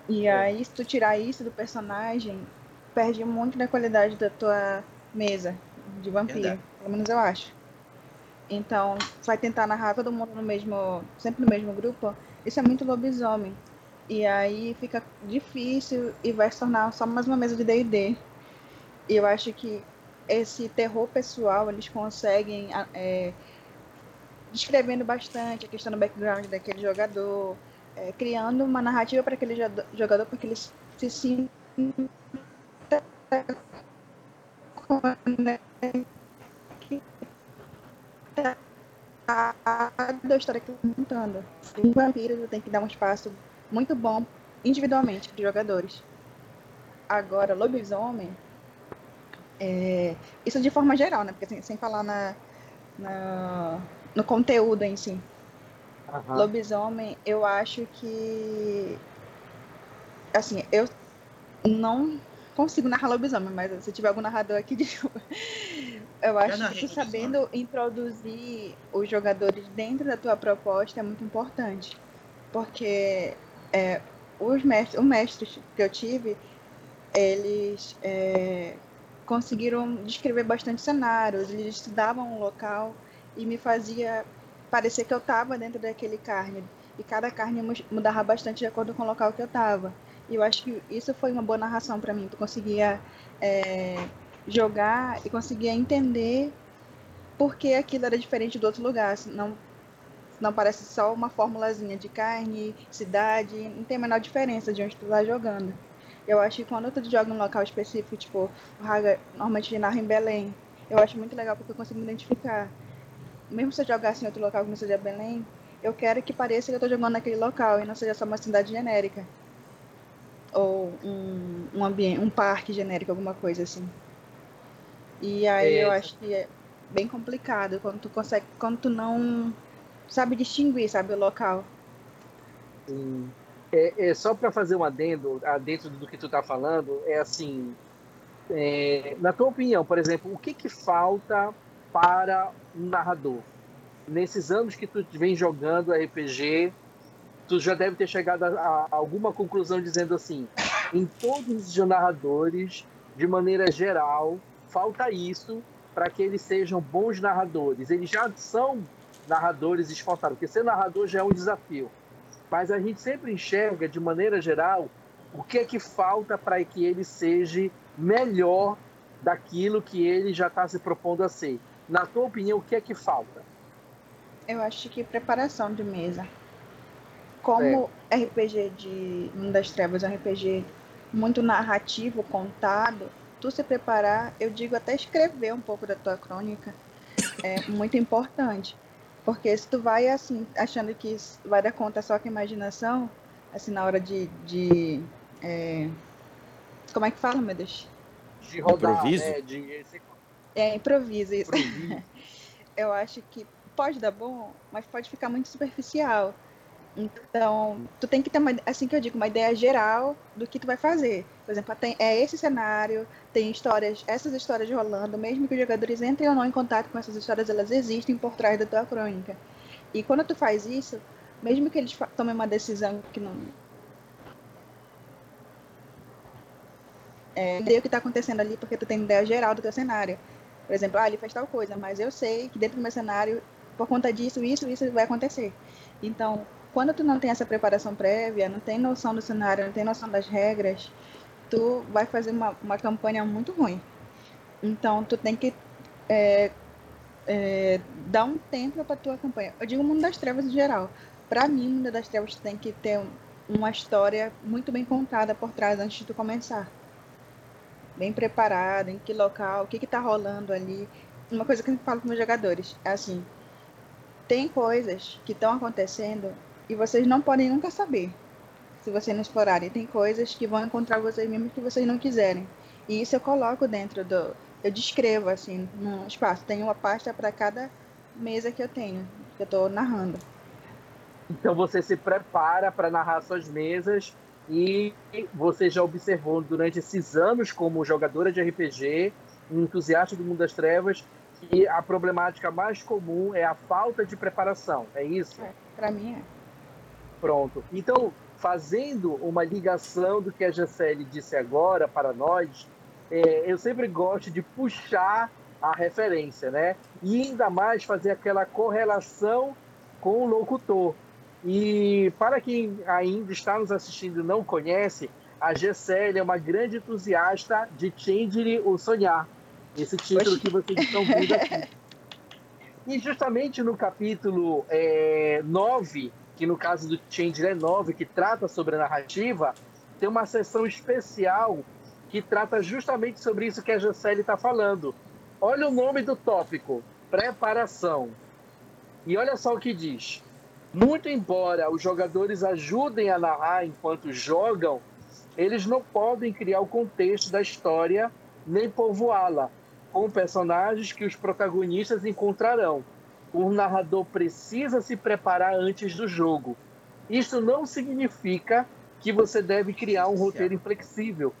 E é. aí, se tu tirar isso do personagem, perde muito da qualidade da tua mesa de vampiro. Pelo menos eu acho. Então, vai tentar narrar todo mundo no mesmo, sempre no mesmo grupo. Isso é muito lobisomem. E aí fica difícil e vai se tornar só mais uma mesa de D&D. E eu acho que esse terror pessoal eles conseguem é, descrevendo bastante a questão do background daquele jogador, é, criando uma narrativa para aquele jogador para que ele se sinta da história que eu estou contando. Em vampiros eu tenho que dar um espaço muito bom individualmente para os jogadores. Agora, lobisomem, é, isso de forma geral, né? Porque sem, sem falar na, na, no conteúdo em si. Uhum. Lobisomem, eu acho que. Assim, eu não consigo narrar lobisomem, mas se tiver algum narrador aqui, desculpa. Eu acho que sabendo introduzir os jogadores dentro da tua proposta é muito importante. Porque é, os mestres, o mestre que eu tive, eles é, conseguiram descrever bastante cenários, eles estudavam o local e me fazia parecer que eu estava dentro daquele carne. E cada carne mudava bastante de acordo com o local que eu estava. E eu acho que isso foi uma boa narração para mim. Tu conseguia é, jogar e conseguia entender por que aquilo era diferente do outro lugar. Não, não parece só uma formulazinha de carne, cidade, não tem a menor diferença de onde tu tá jogando. Eu acho que quando tu joga em um local específico, tipo, o Raga normalmente narra em Belém, eu acho muito legal porque eu consigo me identificar. Mesmo se eu jogasse em outro local que não seja Belém, eu quero que pareça que eu tô jogando naquele local e não seja só uma cidade genérica. Ou um, um ambiente, um parque genérico, alguma coisa assim. E aí é, eu acho que é bem complicado quando tu consegue, quando tu não sabe distinguir, sabe, o local. Sim. É, é só para fazer um adendo, dentro do que tu tá falando, é assim, é, na tua opinião, por exemplo, o que que falta para um narrador? Nesses anos que tu vem jogando RPG, tu já deve ter chegado a, a alguma conclusão dizendo assim, em todos os narradores, de maneira geral, falta isso para que eles sejam bons narradores. Eles já são narradores esforçados, porque ser narrador já é um desafio. Mas a gente sempre enxerga, de maneira geral, o que é que falta para que ele seja melhor daquilo que ele já está se propondo a ser. Na tua opinião, o que é que falta? Eu acho que preparação de mesa. Como é. RPG de Mundo das Trevas é um RPG muito narrativo, contado, tu se preparar, eu digo até escrever um pouco da tua crônica, é muito importante. Porque se tu vai assim, achando que vai dar conta só com a imaginação, assim, na hora de. de é... Como é que fala, meu Deus? De rodar, improviso? Né? De... É, improviso, isso. Improviso. eu acho que pode dar bom, mas pode ficar muito superficial. Então, tu tem que ter, uma, assim que eu digo, uma ideia geral do que tu vai fazer. Por exemplo, tem, é esse cenário, tem histórias, essas histórias rolando, mesmo que os jogadores entrem ou não em contato com essas histórias, elas existem por trás da tua crônica. E quando tu faz isso, mesmo que eles tomem uma decisão que não. É, entender o que está acontecendo ali, porque tu tem ideia geral do teu cenário. Por exemplo, ah, ele fez tal coisa, mas eu sei que dentro do meu cenário, por conta disso, isso, isso vai acontecer. Então, quando tu não tem essa preparação prévia, não tem noção do cenário, não tem noção das regras, tu vai fazer uma, uma campanha muito ruim. Então, tu tem que é, é, dar um tempo para tua campanha. Eu digo Mundo das Trevas em geral. Para mim, Mundo das Trevas tem que ter uma história muito bem contada por trás antes de tu começar. Bem preparada, em que local, o que está rolando ali. Uma coisa que eu falo com meus jogadores é assim: tem coisas que estão acontecendo e vocês não podem nunca saber se vocês não explorarem. Tem coisas que vão encontrar vocês mesmo que vocês não quiserem. E isso eu coloco dentro do. Eu descrevo assim no espaço. Tem uma pasta para cada mesa que eu tenho, que eu estou narrando. Então você se prepara para narrar suas mesas e você já observou durante esses anos como jogadora de RPG, entusiasta do mundo das trevas, que a problemática mais comum é a falta de preparação. É isso? É, para mim é. Pronto. Então, fazendo uma ligação do que a Gisele disse agora para nós, é, eu sempre gosto de puxar a referência, né? E ainda mais fazer aquela correlação com o locutor. E para quem ainda está nos assistindo e não conhece, a Gisele é uma grande entusiasta de Changery o Sonhar. Esse título que vocês estão vendo aqui. E justamente no capítulo é, 9 que no caso do Change 9, que trata sobre a narrativa, tem uma sessão especial que trata justamente sobre isso que a Jocely está falando. Olha o nome do tópico: preparação. E olha só o que diz. Muito embora os jogadores ajudem a narrar enquanto jogam, eles não podem criar o contexto da história nem povoá-la com personagens que os protagonistas encontrarão o narrador precisa se preparar antes do jogo. Isso não significa que você deve criar um roteiro inflexível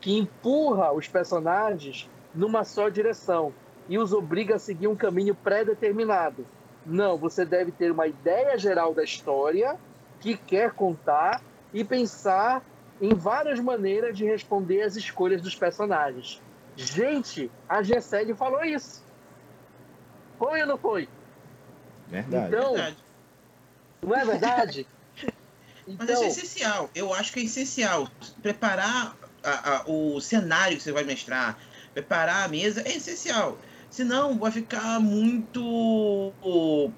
que empurra os personagens numa só direção e os obriga a seguir um caminho pré-determinado. Não, você deve ter uma ideia geral da história que quer contar e pensar em várias maneiras de responder às escolhas dos personagens. Gente, a Gessele falou isso. Foi ou não foi? Verdade. Então, verdade. não é verdade? então... Mas isso é essencial. Eu acho que é essencial. Preparar a, a, o cenário que você vai mestrar, preparar a mesa é essencial. Senão vai ficar muito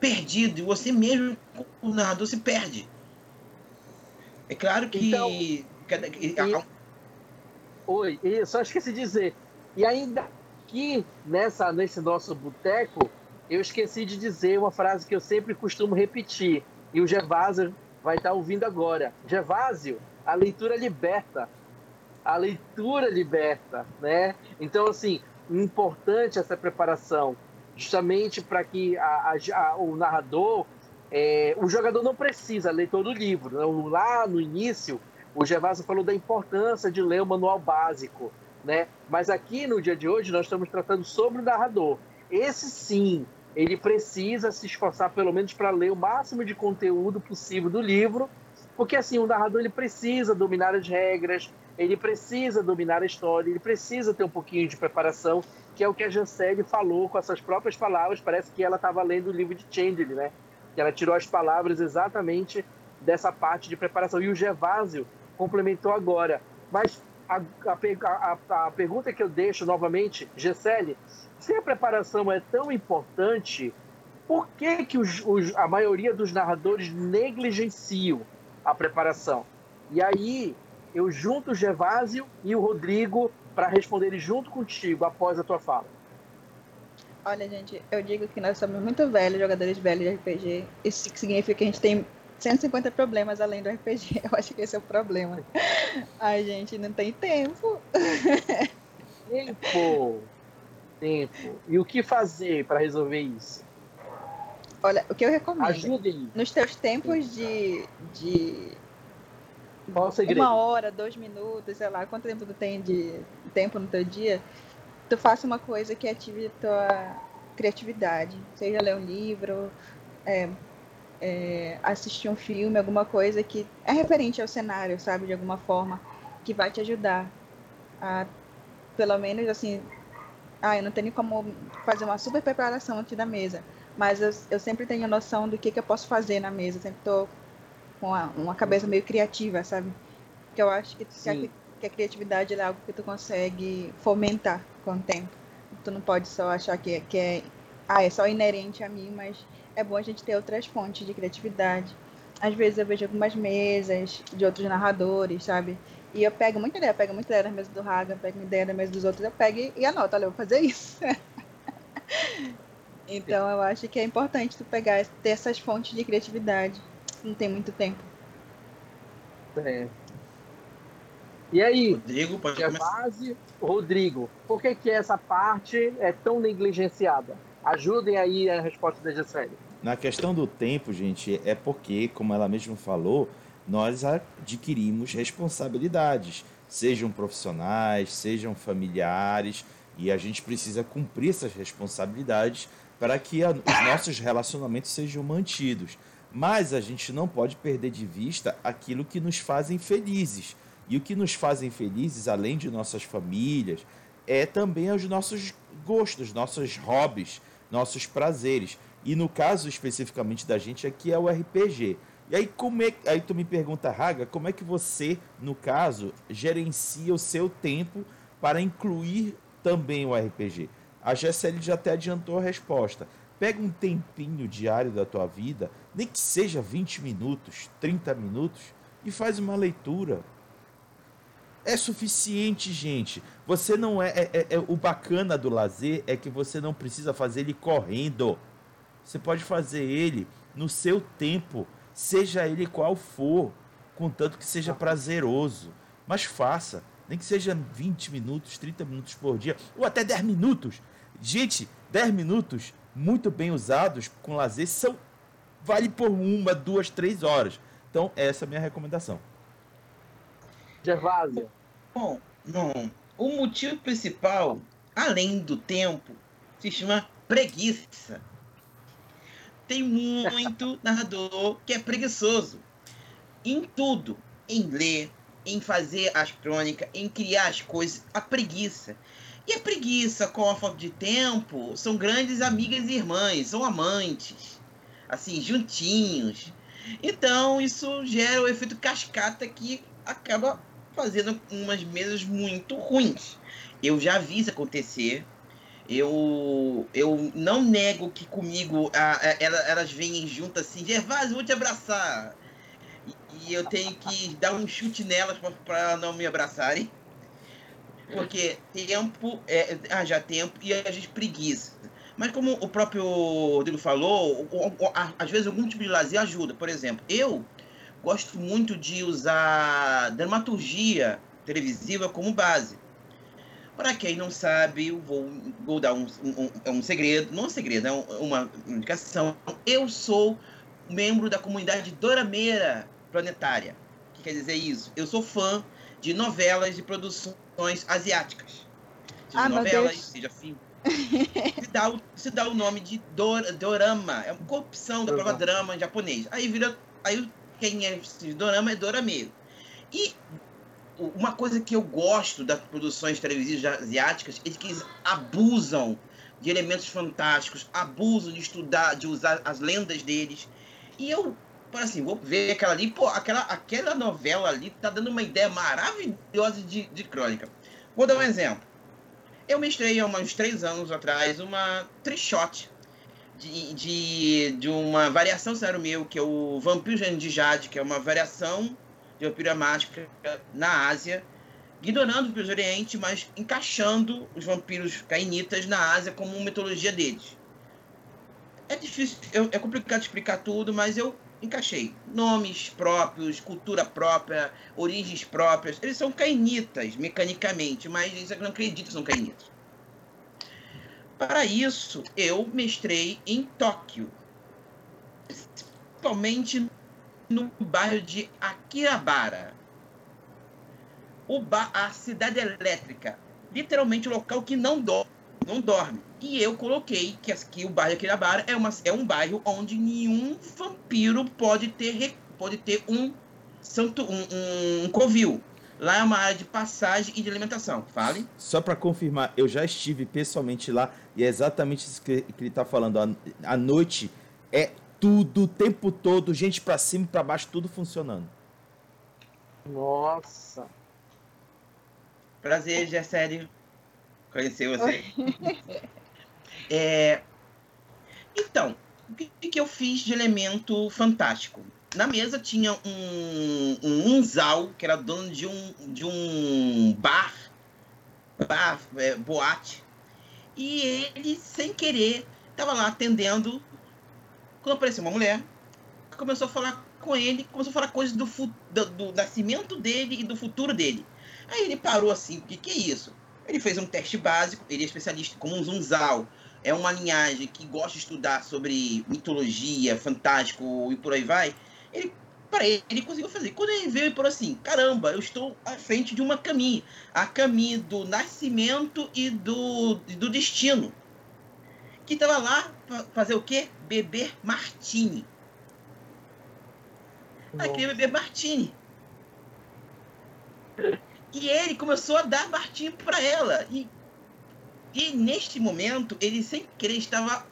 perdido e você mesmo, o narrador, se perde. É claro que. Então, e, oi, eu só esqueci de dizer. E ainda aqui nessa, nesse nosso boteco, eu esqueci de dizer uma frase que eu sempre costumo repetir. E o Gervásio vai estar ouvindo agora. Gervásio, a leitura liberta. A leitura liberta, né? Então, assim, importante essa preparação, justamente para que a, a, o narrador, é, o jogador não precisa ler todo o livro. Né? Lá no início, o Gervásio falou da importância de ler o manual básico, né? Mas aqui no dia de hoje nós estamos tratando sobre o narrador. Esse sim, ele precisa se esforçar pelo menos para ler o máximo de conteúdo possível do livro, porque assim o narrador ele precisa dominar as regras, ele precisa dominar a história, ele precisa ter um pouquinho de preparação, que é o que a Jancelli falou com essas próprias palavras. Parece que ela estava lendo o livro de Chandler, né? Que ela tirou as palavras exatamente dessa parte de preparação. E o Gervásio complementou agora. Mas a, a, a, a pergunta que eu deixo novamente, Gisele, se a preparação é tão importante, por que, que os, os, a maioria dos narradores negligenciam a preparação? E aí eu junto o Gervásio e o Rodrigo para responderem junto contigo após a tua fala. Olha, gente, eu digo que nós somos muito velhos, jogadores velhos de RPG. Isso significa que a gente tem 150 problemas além do RPG. Eu acho que esse é o problema. A gente não tem tempo. Tempo! Tempo. E o que fazer para resolver isso? Olha, o que eu recomendo. Ajudem. Nos teus tempos de, de qual o segredo? Uma hora, dois minutos, sei lá, quanto tempo tu tem de tempo no teu dia, tu faça uma coisa que ative a tua criatividade. Seja ler um livro, é, é, assistir um filme, alguma coisa que é referente ao cenário, sabe, de alguma forma, que vai te ajudar a, pelo menos assim, ah, eu não tenho como fazer uma super preparação antes da mesa, mas eu, eu sempre tenho noção do que, que eu posso fazer na mesa, eu sempre estou com uma, uma cabeça meio criativa, sabe? Que eu acho que, que, a, que a criatividade é algo que tu consegue fomentar com o tempo. Tu não pode só achar que, que é, ah, é só inerente a mim, mas é bom a gente ter outras fontes de criatividade. Às vezes eu vejo algumas mesas de outros narradores, sabe? E eu pego muita ideia, pego muita ideia da mesa do Raga, pego ideia da mesa dos outros, eu pego e, anoto, olha, eu vou fazer isso. então eu acho que é importante tu pegar, ter essas fontes de criatividade não tem muito tempo. É. E aí, Rodrigo, pode é base, Rodrigo, por que, que essa parte é tão negligenciada? Ajudem aí a resposta da Gisele. Na questão do tempo, gente, é porque, como ela mesma falou, nós adquirimos responsabilidades, sejam profissionais, sejam familiares, e a gente precisa cumprir essas responsabilidades para que a, os nossos relacionamentos sejam mantidos. Mas a gente não pode perder de vista aquilo que nos fazem felizes. E o que nos fazem felizes, além de nossas famílias, é também os nossos gostos, nossos hobbies, nossos prazeres. E no caso especificamente da gente aqui é o RPG. E aí como é, aí tu me pergunta, Raga, como é que você, no caso, gerencia o seu tempo para incluir também o RPG? A GSL já até adiantou a resposta. Pega um tempinho diário da tua vida nem que seja 20 minutos, 30 minutos, e faz uma leitura. É suficiente, gente. Você não é, é, é, é, O bacana do lazer é que você não precisa fazer ele correndo. Você pode fazer ele no seu tempo, seja ele qual for, contanto que seja prazeroso. Mas faça, nem que seja 20 minutos, 30 minutos por dia, ou até 10 minutos. Gente, 10 minutos muito bem usados com lazer são vale por uma, duas, três horas. Então, essa é a minha recomendação. Gervásio. Bom, não. O motivo principal, além do tempo, se chama preguiça. Tem muito narrador que é preguiçoso. Em tudo. Em ler, em fazer as crônicas, em criar as coisas. A preguiça. E a preguiça com a falta de tempo são grandes amigas e irmãs, são amantes assim, juntinhos. Então, isso gera o efeito cascata que acaba fazendo umas mesas muito ruins. Eu já vi isso acontecer. Eu, eu não nego que comigo a, a, elas vêm juntas assim, Gervásio, vou te abraçar. E, e eu tenho que dar um chute nelas para não me abraçarem. Porque tempo, é, haja tempo e a gente preguiça. Mas como o próprio Rodrigo falou, às vezes algum tipo de lazer ajuda. Por exemplo, eu gosto muito de usar dramaturgia televisiva como base. Para quem não sabe, eu vou, vou dar um, um, é um segredo, não um segredo, é uma indicação. Eu sou membro da comunidade Dorameira Planetária. O que quer dizer isso? Eu sou fã de novelas e produções asiáticas. Seja ah, novelas, seja filme. se, dá o, se dá o nome de dor, dorama. É uma corrupção da palavra drama em japonês. Aí vira. Aí quem é dorama é dorameiro. E uma coisa que eu gosto das produções televisivas asiáticas é que eles abusam de elementos fantásticos, abusam de estudar, de usar as lendas deles. E eu, assim, vou ver aquela ali, pô, aquela, aquela novela ali tá dando uma ideia maravilhosa de, de crônica. Vou dar um exemplo. Eu mestrei há uns três anos atrás uma trichote de, de, de uma variação sério meu, que é o Vampiro de Jade, que é uma variação de vampira mágica na Ásia, ignorando o Oriente, mas encaixando os vampiros cainitas na Ásia como uma mitologia deles. É difícil, é complicado explicar tudo, mas eu encaixei. Nomes próprios, cultura própria, origens próprias. Eles são cainitas, mecanicamente, mas eu não acredito que são cainitas. Para isso, eu mestrei em Tóquio. Principalmente no bairro de Akihabara. O ba a cidade elétrica. Literalmente o local que não, do não dorme. E eu coloquei que aqui o bairro de Akihabara é, uma, é um bairro onde nenhum vampiro pode ter, pode ter um, santo, um, um covil. Lá é uma área de passagem e de alimentação. Fale. Só para confirmar, eu já estive pessoalmente lá e é exatamente isso que, que ele está falando. A, a noite é tudo, o tempo todo, gente para cima e para baixo, tudo funcionando. Nossa. Prazer, já sério. Conhecer você. é... Então, o que, que eu fiz de elemento fantástico? Na mesa tinha um, um Unzal, que era dono de um, de um bar, bar é, boate, e ele, sem querer, estava lá atendendo quando apareceu uma mulher, começou a falar com ele, começou a falar coisas do, do, do nascimento dele e do futuro dele. Aí ele parou assim, o que, que é isso? Ele fez um teste básico, ele é especialista como um Zunzal, é uma linhagem que gosta de estudar sobre mitologia, fantástico e por aí vai. Ele, para ele, ele conseguiu fazer. Quando ele veio e falou assim: caramba, eu estou à frente de uma caminho, a caminho do nascimento e do, do destino que estava lá fazer o quê? Beber martini. Ela queria beber martini. E ele começou a dar martini para ela. E, e neste momento, ele sem querer estava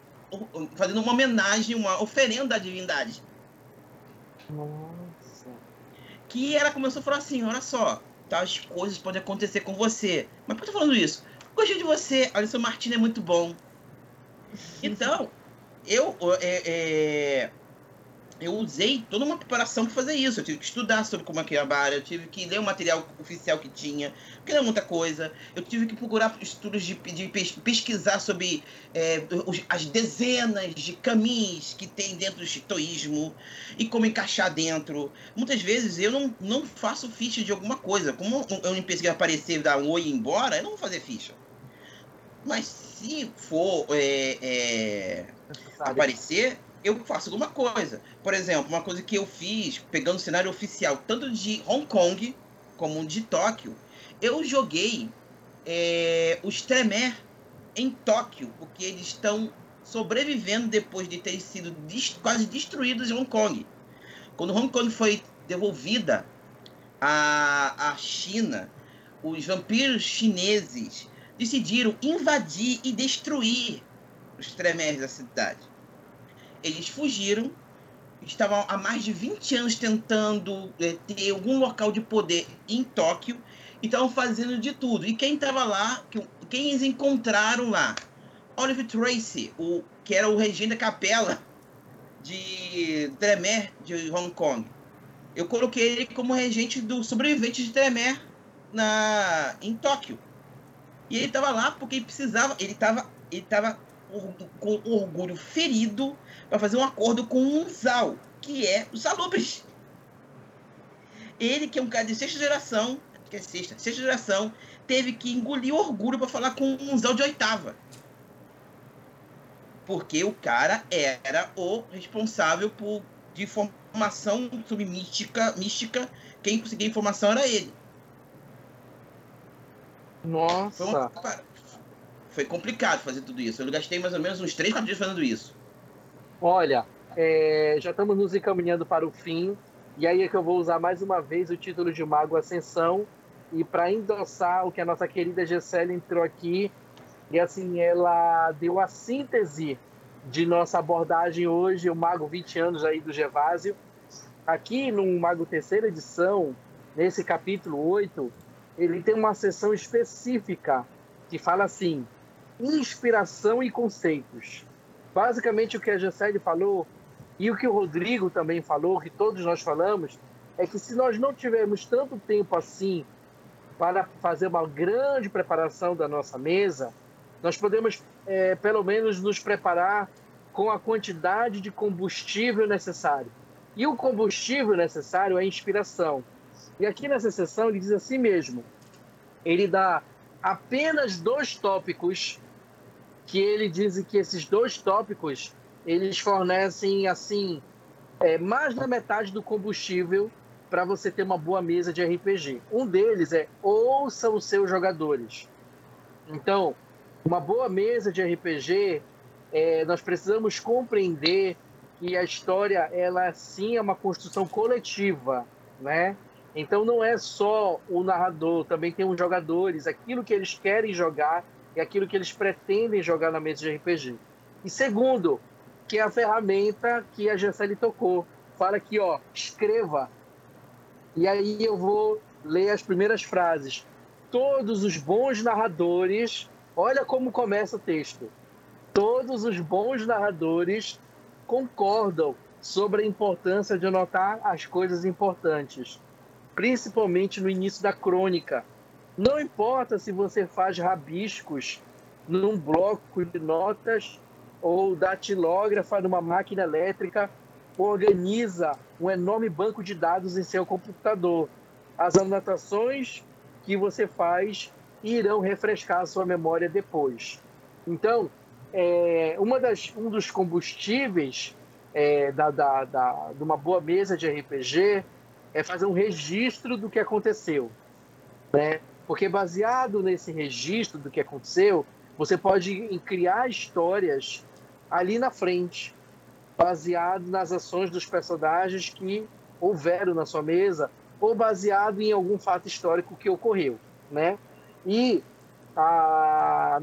fazendo uma homenagem, uma oferenda à divindade. Nossa. Que ela começou a falar assim: olha só, tais coisas podem acontecer com você. Mas por que eu tô falando isso? Gostei de você, Alisson Martini é muito bom. Então, eu, é, é, eu usei toda uma preparação para fazer isso. Eu tive que estudar sobre como é que é a eu tive que ler o material oficial que tinha, porque é muita coisa. Eu tive que procurar estudos de, de pesquisar sobre é, as dezenas de caminhos que tem dentro do shitoísmo e como encaixar dentro. Muitas vezes eu não, não faço ficha de alguma coisa. Como eu não pesquisa aparecer, dar um oi e ir embora, eu não vou fazer ficha. Mas se for é, é, aparecer, eu faço alguma coisa. Por exemplo, uma coisa que eu fiz, pegando o cenário oficial, tanto de Hong Kong como de Tóquio, eu joguei é, os Tremor em Tóquio, porque eles estão sobrevivendo depois de terem sido quase destruídos em Hong Kong. Quando Hong Kong foi devolvida à, à China, os vampiros chineses decidiram invadir e destruir os Tremers da cidade. Eles fugiram, estavam há mais de 20 anos tentando é, ter algum local de poder em Tóquio e estavam fazendo de tudo. E quem estava lá, quem eles encontraram lá? Oliver Tracy, o, que era o regente da capela de Tremere de Hong Kong. Eu coloquei ele como regente do sobrevivente de Tremere na, em Tóquio. E ele estava lá porque ele precisava, ele estava ele tava com orgulho ferido para fazer um acordo com um Zal, que é o Salubres. Ele, que é um cara de sexta geração, que é sexta, sexta geração, teve que engolir orgulho para falar com um Zal de oitava. Porque o cara era o responsável por de informação sobre mística, mística, quem conseguia informação era ele. Nossa. Foi, uma, foi, complicado fazer tudo isso. Eu gastei mais ou menos uns 3, 4 dias fazendo isso. Olha, é, já estamos nos encaminhando para o fim. E aí é que eu vou usar mais uma vez o título de Mago Ascensão. E para endossar o que a nossa querida Gessele entrou aqui, e assim, ela deu a síntese de nossa abordagem hoje, o Mago 20 anos aí do Gevásio. Aqui no Mago terceira edição, nesse capítulo 8, ele tem uma seção específica que fala assim: inspiração e conceitos. Basicamente o que a Gessele falou e o que o Rodrigo também falou, que todos nós falamos, é que se nós não tivermos tanto tempo assim para fazer uma grande preparação da nossa mesa, nós podemos é, pelo menos nos preparar com a quantidade de combustível necessário. E o combustível necessário é inspiração. E aqui nessa sessão ele diz assim mesmo: ele dá apenas dois tópicos que ele diz que esses dois tópicos eles fornecem assim é, mais da metade do combustível para você ter uma boa mesa de RPG. Um deles é ouça os seus jogadores. Então, uma boa mesa de RPG, é, nós precisamos compreender que a história ela sim é uma construção coletiva, né? Então não é só o narrador, também tem os jogadores, aquilo que eles querem jogar e aquilo que eles pretendem jogar na mesa de RPG. E segundo, que é a ferramenta que a Gessele tocou. Fala aqui, ó, escreva. E aí eu vou ler as primeiras frases. Todos os bons narradores, olha como começa o texto. Todos os bons narradores concordam sobre a importância de anotar as coisas importantes principalmente no início da crônica. Não importa se você faz rabiscos num bloco de notas ou datilógrafa numa máquina elétrica, organiza um enorme banco de dados em seu computador. As anotações que você faz irão refrescar a sua memória depois. Então, é, uma das, um dos combustíveis é, da, da, da, de uma boa mesa de RPG é fazer um registro do que aconteceu, né? Porque baseado nesse registro do que aconteceu, você pode criar histórias ali na frente, baseado nas ações dos personagens que houveram na sua mesa ou baseado em algum fato histórico que ocorreu, né? E a,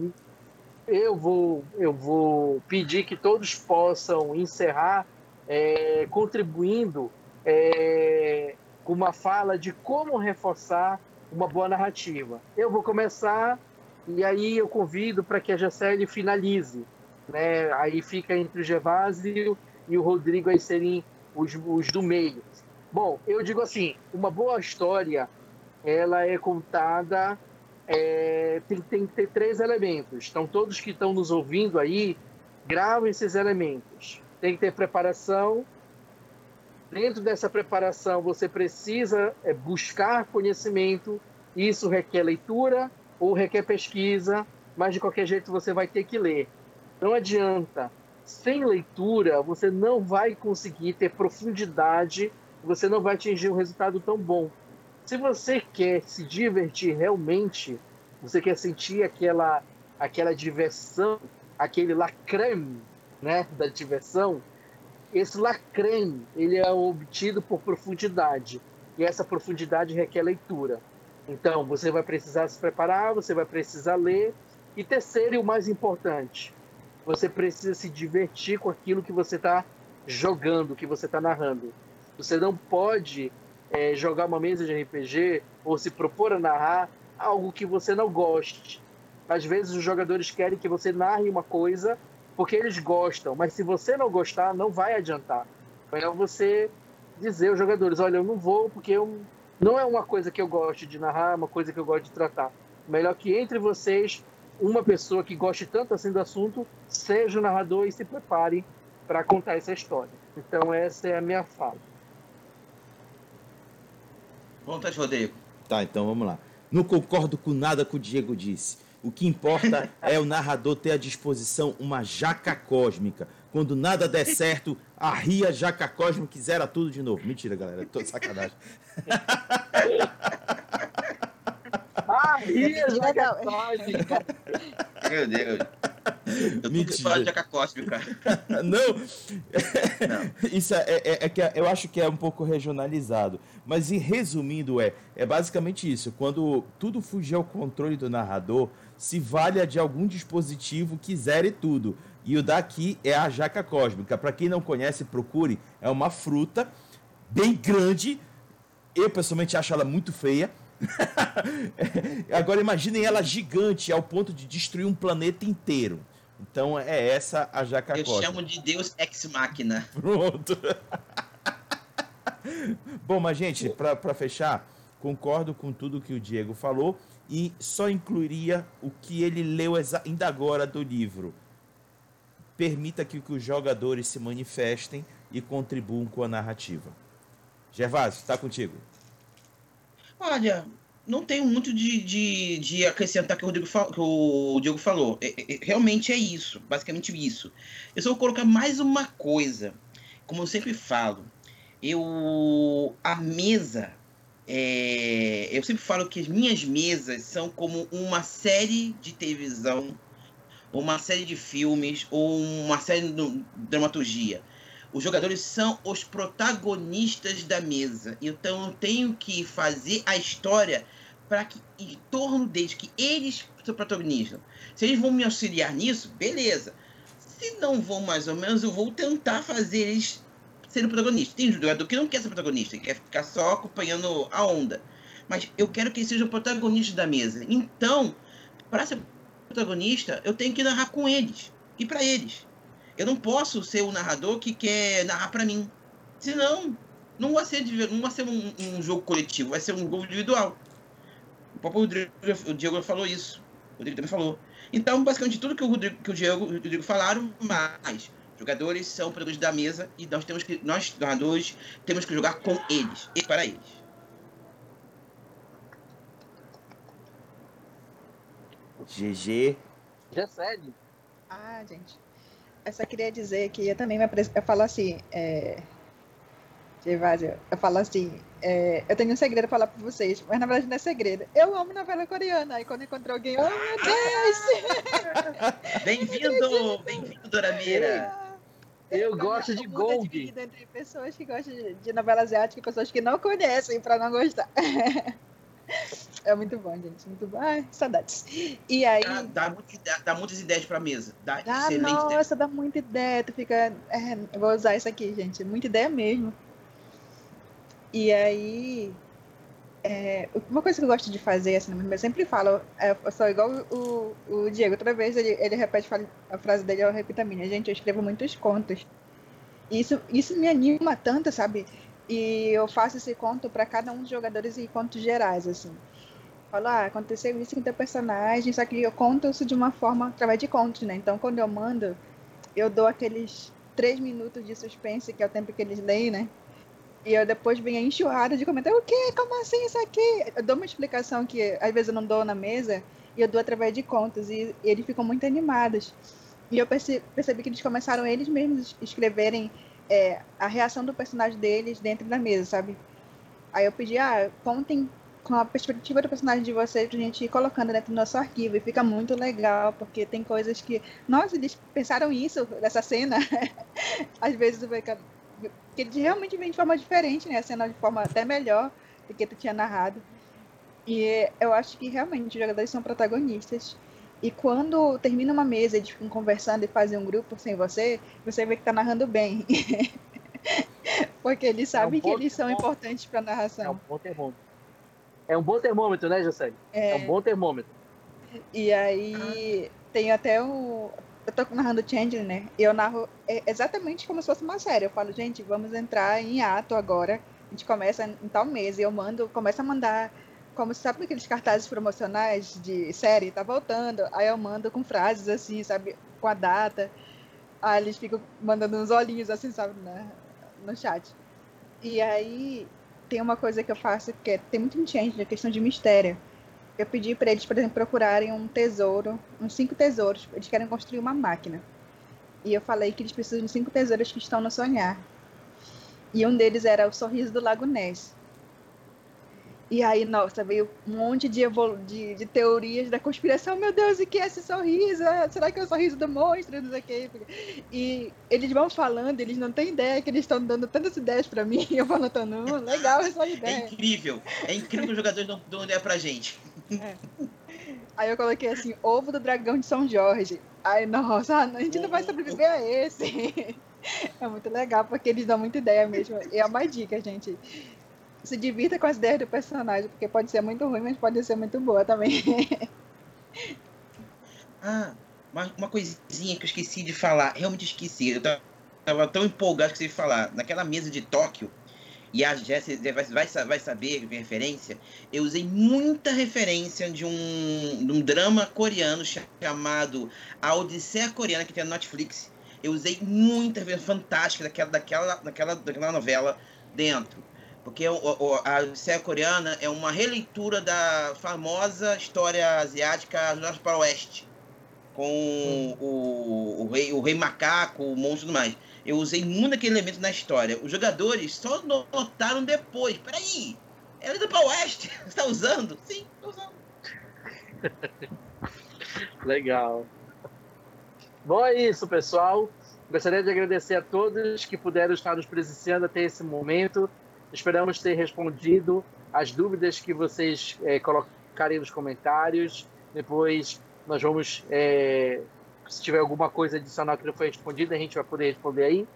eu vou eu vou pedir que todos possam encerrar é, contribuindo é, com uma fala de como reforçar uma boa narrativa. Eu vou começar e aí eu convido para que a Jacelle finalize. Né? Aí fica entre o Gervásio e o Rodrigo aí serem os, os do meio. Bom, eu digo assim, uma boa história, ela é contada, é, tem, tem que ter três elementos. Então, todos que estão nos ouvindo aí, gravem esses elementos. Tem que ter preparação, Dentro dessa preparação, você precisa é, buscar conhecimento. Isso requer leitura ou requer pesquisa, mas de qualquer jeito você vai ter que ler. Não adianta. Sem leitura, você não vai conseguir ter profundidade, você não vai atingir um resultado tão bom. Se você quer se divertir realmente, você quer sentir aquela, aquela diversão, aquele lacreme né, da diversão, esse lacrem, ele é obtido por profundidade. E essa profundidade requer leitura. Então, você vai precisar se preparar, você vai precisar ler. E terceiro e o mais importante, você precisa se divertir com aquilo que você está jogando, que você está narrando. Você não pode é, jogar uma mesa de RPG ou se propor a narrar algo que você não goste. Às vezes os jogadores querem que você narre uma coisa porque eles gostam, mas se você não gostar, não vai adiantar. É melhor você dizer aos jogadores: olha, eu não vou porque eu, não é uma coisa que eu gosto de narrar, é uma coisa que eu gosto de tratar. Melhor que entre vocês, uma pessoa que goste tanto assim do assunto seja o narrador e se prepare para contar essa história. Então, essa é a minha fala. Vontade, Rodrigo. Tá, então vamos lá. Não concordo com nada que o Diego disse. O que importa é o narrador ter à disposição uma jaca cósmica. Quando nada der certo, arria a jaca cósmica e zera tudo de novo. Mentira, galera. Tô de sacanagem. arria a jaca cósmica. Meu Deus. Eu Mentira. de jaca cósmica. Não. Não. Isso é, é, é, que eu acho que é um pouco regionalizado. Mas, em resumindo, é, é basicamente isso. Quando tudo fugir ao controle do narrador, se valha de algum dispositivo que zere tudo. E o daqui é a jaca cósmica. Para quem não conhece, procure. É uma fruta bem grande. Eu pessoalmente acho ela muito feia. Agora imaginem ela gigante ao ponto de destruir um planeta inteiro. Então é essa a jaca Eu cósmica. chamo de Deus ex machina. Pronto. Bom, mas gente, para fechar, concordo com tudo que o Diego falou e só incluiria o que ele leu ainda agora do livro. Permita que, que os jogadores se manifestem e contribuam com a narrativa. Gervásio, está contigo. Olha, não tenho muito de, de, de acrescentar que o, Rodrigo que o Diego falou. É, é, realmente é isso, basicamente isso. Eu só vou colocar mais uma coisa. Como eu sempre falo, eu a mesa é, eu sempre falo que as minhas mesas são como uma série de televisão, uma série de filmes ou uma série de dramaturgia. Os jogadores são os protagonistas da mesa. Então eu tenho que fazer a história para que em torno deles, que eles são protagonistas. Se eles vão me auxiliar nisso, beleza. Se não vão mais ou menos, eu vou tentar fazer eles ser o protagonista. Tem jogador que não quer ser protagonista, quer ficar só acompanhando a onda. Mas eu quero que ele seja o protagonista da mesa. Então, para ser protagonista, eu tenho que narrar com eles e para eles. Eu não posso ser o narrador que quer narrar para mim. Senão, não vai ser, não vai ser um, um, jogo coletivo, vai ser um jogo individual. O próprio Rodrigo, o Diego falou isso. O Rodrigo também falou. Então, basicamente, tudo que o, Rodrigo, que o Diego e o Rodrigo falaram, mas Jogadores são produtos da mesa e nós temos que, nós, jogadores, temos que jogar com eles e para eles. GG. Já segue. Ah, gente. Eu só queria dizer que eu também me eu falo assim, é... Gervásio, eu falo assim, é... eu tenho um segredo pra falar pra vocês, mas na verdade não é segredo. Eu amo novela coreana, aí quando encontro alguém, oh meu Deus! bem-vindo, bem-vindo, Dorameira! Eu gosto de Gong. É entre pessoas que gostam de, de novela asiática e pessoas que não conhecem para não gostar. é muito bom, gente. Muito bom. Ai, saudades. E aí. Dá, dá, muito, dá, dá muitas ideias para mesa. Dá, dá nossa, ideia. dá muita ideia. Tu fica. É, eu vou usar isso aqui, gente. Muita ideia mesmo. E aí. É, uma coisa que eu gosto de fazer, assim, eu sempre falo, é, eu sou igual o, o Diego, toda vez ele, ele repete a frase dele, eu repito a minha. Gente, eu escrevo muitos contos. Isso, isso me anima tanto, sabe? E eu faço esse conto para cada um dos jogadores em contos gerais, assim. Falo, ah, aconteceu isso com teu personagem, só que eu conto isso de uma forma através de contos, né? Então, quando eu mando, eu dou aqueles três minutos de suspense, que é o tempo que eles leem, né? E eu depois venho enxurrada de comentário, o quê? Como assim isso aqui? Eu dou uma explicação que às vezes eu não dou na mesa, e eu dou através de contas, e, e eles ficam muito animados. E eu percebi, percebi, que eles começaram eles mesmos escreverem é, a reação do personagem deles dentro da mesa, sabe? Aí eu pedi, ah, contem com a perspectiva do personagem de vocês pra gente ir colocando dentro do nosso arquivo. E fica muito legal, porque tem coisas que. Nossa, eles pensaram isso dessa cena. Às vezes que ele realmente vem de forma diferente, né? A cena de forma até melhor do que tu tinha narrado. E eu acho que realmente os jogadores são protagonistas. E quando termina uma mesa e eles ficam conversando e fazem um grupo sem você, você vê que tá narrando bem. Porque eles sabem é um que eles são importantes para narração. É um bom termômetro. É um bom termômetro, né, José? É... é um bom termômetro. E aí tem até o. Eu tô narrando Changeling, né? E eu narro exatamente como se fosse uma série. Eu falo, gente, vamos entrar em ato agora. A gente começa em tal mês. E eu mando, começo a mandar como sabe aqueles cartazes promocionais de série, tá voltando. Aí eu mando com frases assim, sabe, com a data. Aí eles ficam mandando uns olhinhos assim, sabe, no chat. E aí tem uma coisa que eu faço que é, tem muito change na questão de mistério. Eu pedi para eles, por exemplo, procurarem um tesouro, uns cinco tesouros. Eles querem construir uma máquina. E eu falei que eles precisam de cinco tesouros que estão no sonhar. E um deles era o sorriso do Lago Ness. E aí, nossa, veio um monte de, de, de, teorias da conspiração. Meu Deus, e que é esse sorriso? Ah, será que é o sorriso do monstro? Não sei o. E eles vão falando, eles não têm ideia que eles estão dando tantas ideias para mim. Eu anotando, hum, legal essa é ideia. É incrível. É incrível que os jogadores não dão ideia pra gente. É. Aí eu coloquei assim, ovo do dragão de São Jorge. Aí, nossa, a gente não vai sobreviver a esse. É muito legal, porque eles dão muita ideia mesmo. E é uma dica, gente se divirta com as ideias do personagem, porque pode ser muito ruim, mas pode ser muito boa também. ah, uma, uma coisinha que eu esqueci de falar, realmente esqueci. Eu tava, tava tão empolgado que você falar. Naquela mesa de Tóquio, e a Jéssica vai, vai, vai saber referência, eu usei muita referência de um, de um drama coreano chamado A Odisseia Coreana, que tem na Netflix. Eu usei muita fantástica daquela, daquela, daquela, daquela novela dentro. Porque o, o, a Odisseia Coreana é uma releitura da famosa história asiática Norte para o Oeste. Com hum. o, o, rei, o rei macaco, o monstro e tudo mais. Eu usei muito aquele elemento na história. Os jogadores só notaram depois. Peraí, ela é do para Oeste? Você está usando? Sim, estou usando. Legal. Bom, é isso, pessoal. Gostaria de agradecer a todos que puderam estar nos presenciando até esse momento. Esperamos ter respondido as dúvidas que vocês é, colocarem nos comentários. Depois nós vamos, é, se tiver alguma coisa adicional que não foi respondida, a gente vai poder responder aí.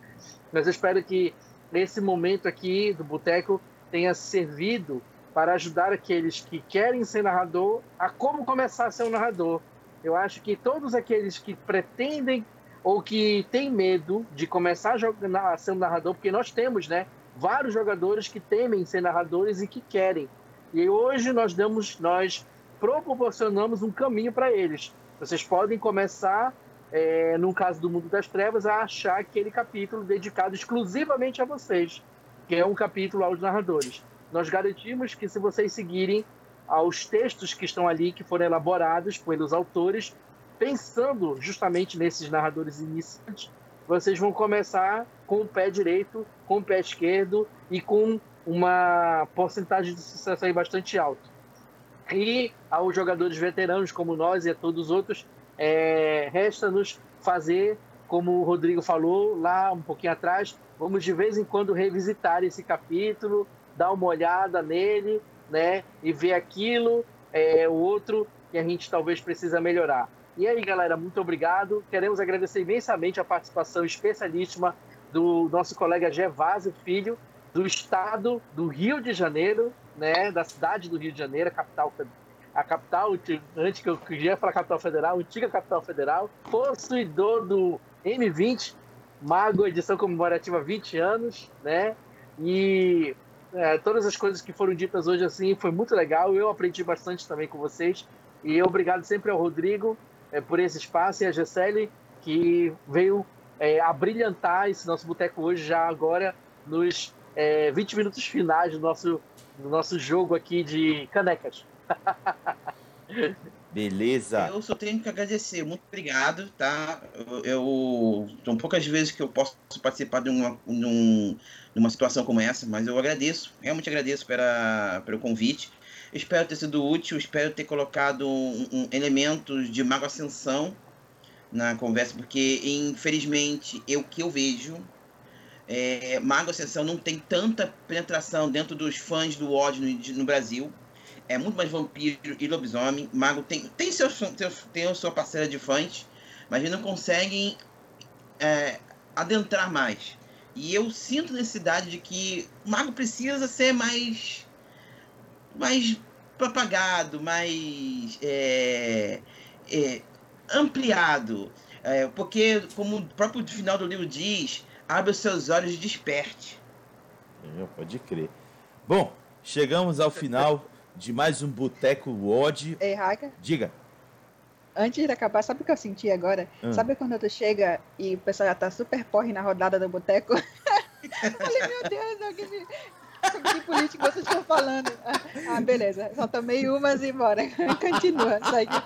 Mas eu espero que esse momento aqui do Boteco tenha servido para ajudar aqueles que querem ser narrador a como começar a ser um narrador. Eu acho que todos aqueles que pretendem ou que têm medo de começar a, jogar, a ser um narrador, porque nós temos, né? Vários jogadores que temem ser narradores e que querem. E hoje nós damos, nós proporcionamos um caminho para eles. Vocês podem começar, é, no caso do Mundo das Trevas, a achar aquele capítulo dedicado exclusivamente a vocês, que é um capítulo aos narradores. Nós garantimos que se vocês seguirem aos textos que estão ali, que foram elaborados pelos autores, pensando justamente nesses narradores iniciantes, vocês vão começar com o pé direito, com o pé esquerdo e com uma porcentagem de sucesso aí bastante alta. E aos jogadores veteranos como nós e a todos os outros, é, resta-nos fazer, como o Rodrigo falou lá um pouquinho atrás, vamos de vez em quando revisitar esse capítulo, dar uma olhada nele, né, e ver aquilo, é, o outro que a gente talvez precisa melhorar. E aí, galera, muito obrigado. Queremos agradecer imensamente a participação especialíssima do nosso colega Gervásio Filho, do estado do Rio de Janeiro, né, da cidade do Rio de Janeiro, a capital, a capital, antes que eu queria falar capital federal, antiga capital federal, possuidor do M20, Mago edição comemorativa 20 anos, né? E é, todas as coisas que foram ditas hoje assim foi muito legal. Eu aprendi bastante também com vocês. E obrigado sempre ao Rodrigo é, por esse espaço e a Gisele, que veio é, a brilhantar esse nosso boteco hoje, já agora nos é, 20 minutos finais do nosso, do nosso jogo aqui de canecas. Beleza. Eu só tenho que agradecer. Muito obrigado, tá? Eu, eu são poucas vezes que eu posso participar de uma, de, um, de uma situação como essa, mas eu agradeço, realmente agradeço pela, pelo convite. Espero ter sido útil, espero ter colocado um, um, elementos de Mago Ascensão na conversa, porque infelizmente o que eu vejo é, Mago Ascensão não tem tanta penetração dentro dos fãs do ódio no, no Brasil. É muito mais vampiro e lobisomem. Mago tem, tem, seu, tem, tem sua parceira de fãs, mas eles não conseguem é, adentrar mais. E eu sinto necessidade de que o Mago precisa ser mais mais propagado, mais é, é, ampliado. É, porque, como o próprio final do livro diz, abre os seus olhos e desperte. É, pode crer. Bom, chegamos ao final de mais um Boteco Wod. Ei, Raga. Diga. Antes de acabar, sabe o que eu senti agora? Hum. Sabe quando tu chega e o pessoal já tá super porre na rodada do boteco? Falei, meu Deus, alguém me... Sobre que político vocês estão falando? Ah, beleza. Só tomei umas e bora. Continua, segue.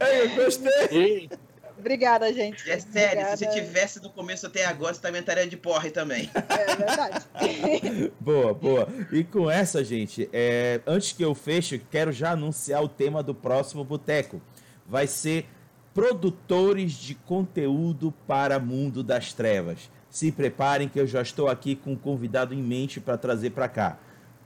Eu gostei. Obrigada, gente. É sério, Obrigada. se você tivesse do começo até agora, você também estaria de porre também. É verdade. boa, boa. E com essa, gente, é, antes que eu feche, quero já anunciar o tema do próximo Boteco. Vai ser produtores de conteúdo para mundo das trevas. Se preparem que eu já estou aqui com um convidado em mente para trazer para cá.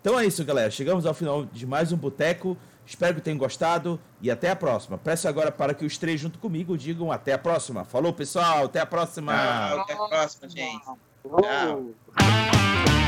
Então é isso, galera. Chegamos ao final de mais um Boteco. Espero que tenham gostado e até a próxima. Peço agora para que os três junto comigo digam até a próxima. Falou, pessoal. Até a próxima. Tchau, até a próxima, gente. Tchau.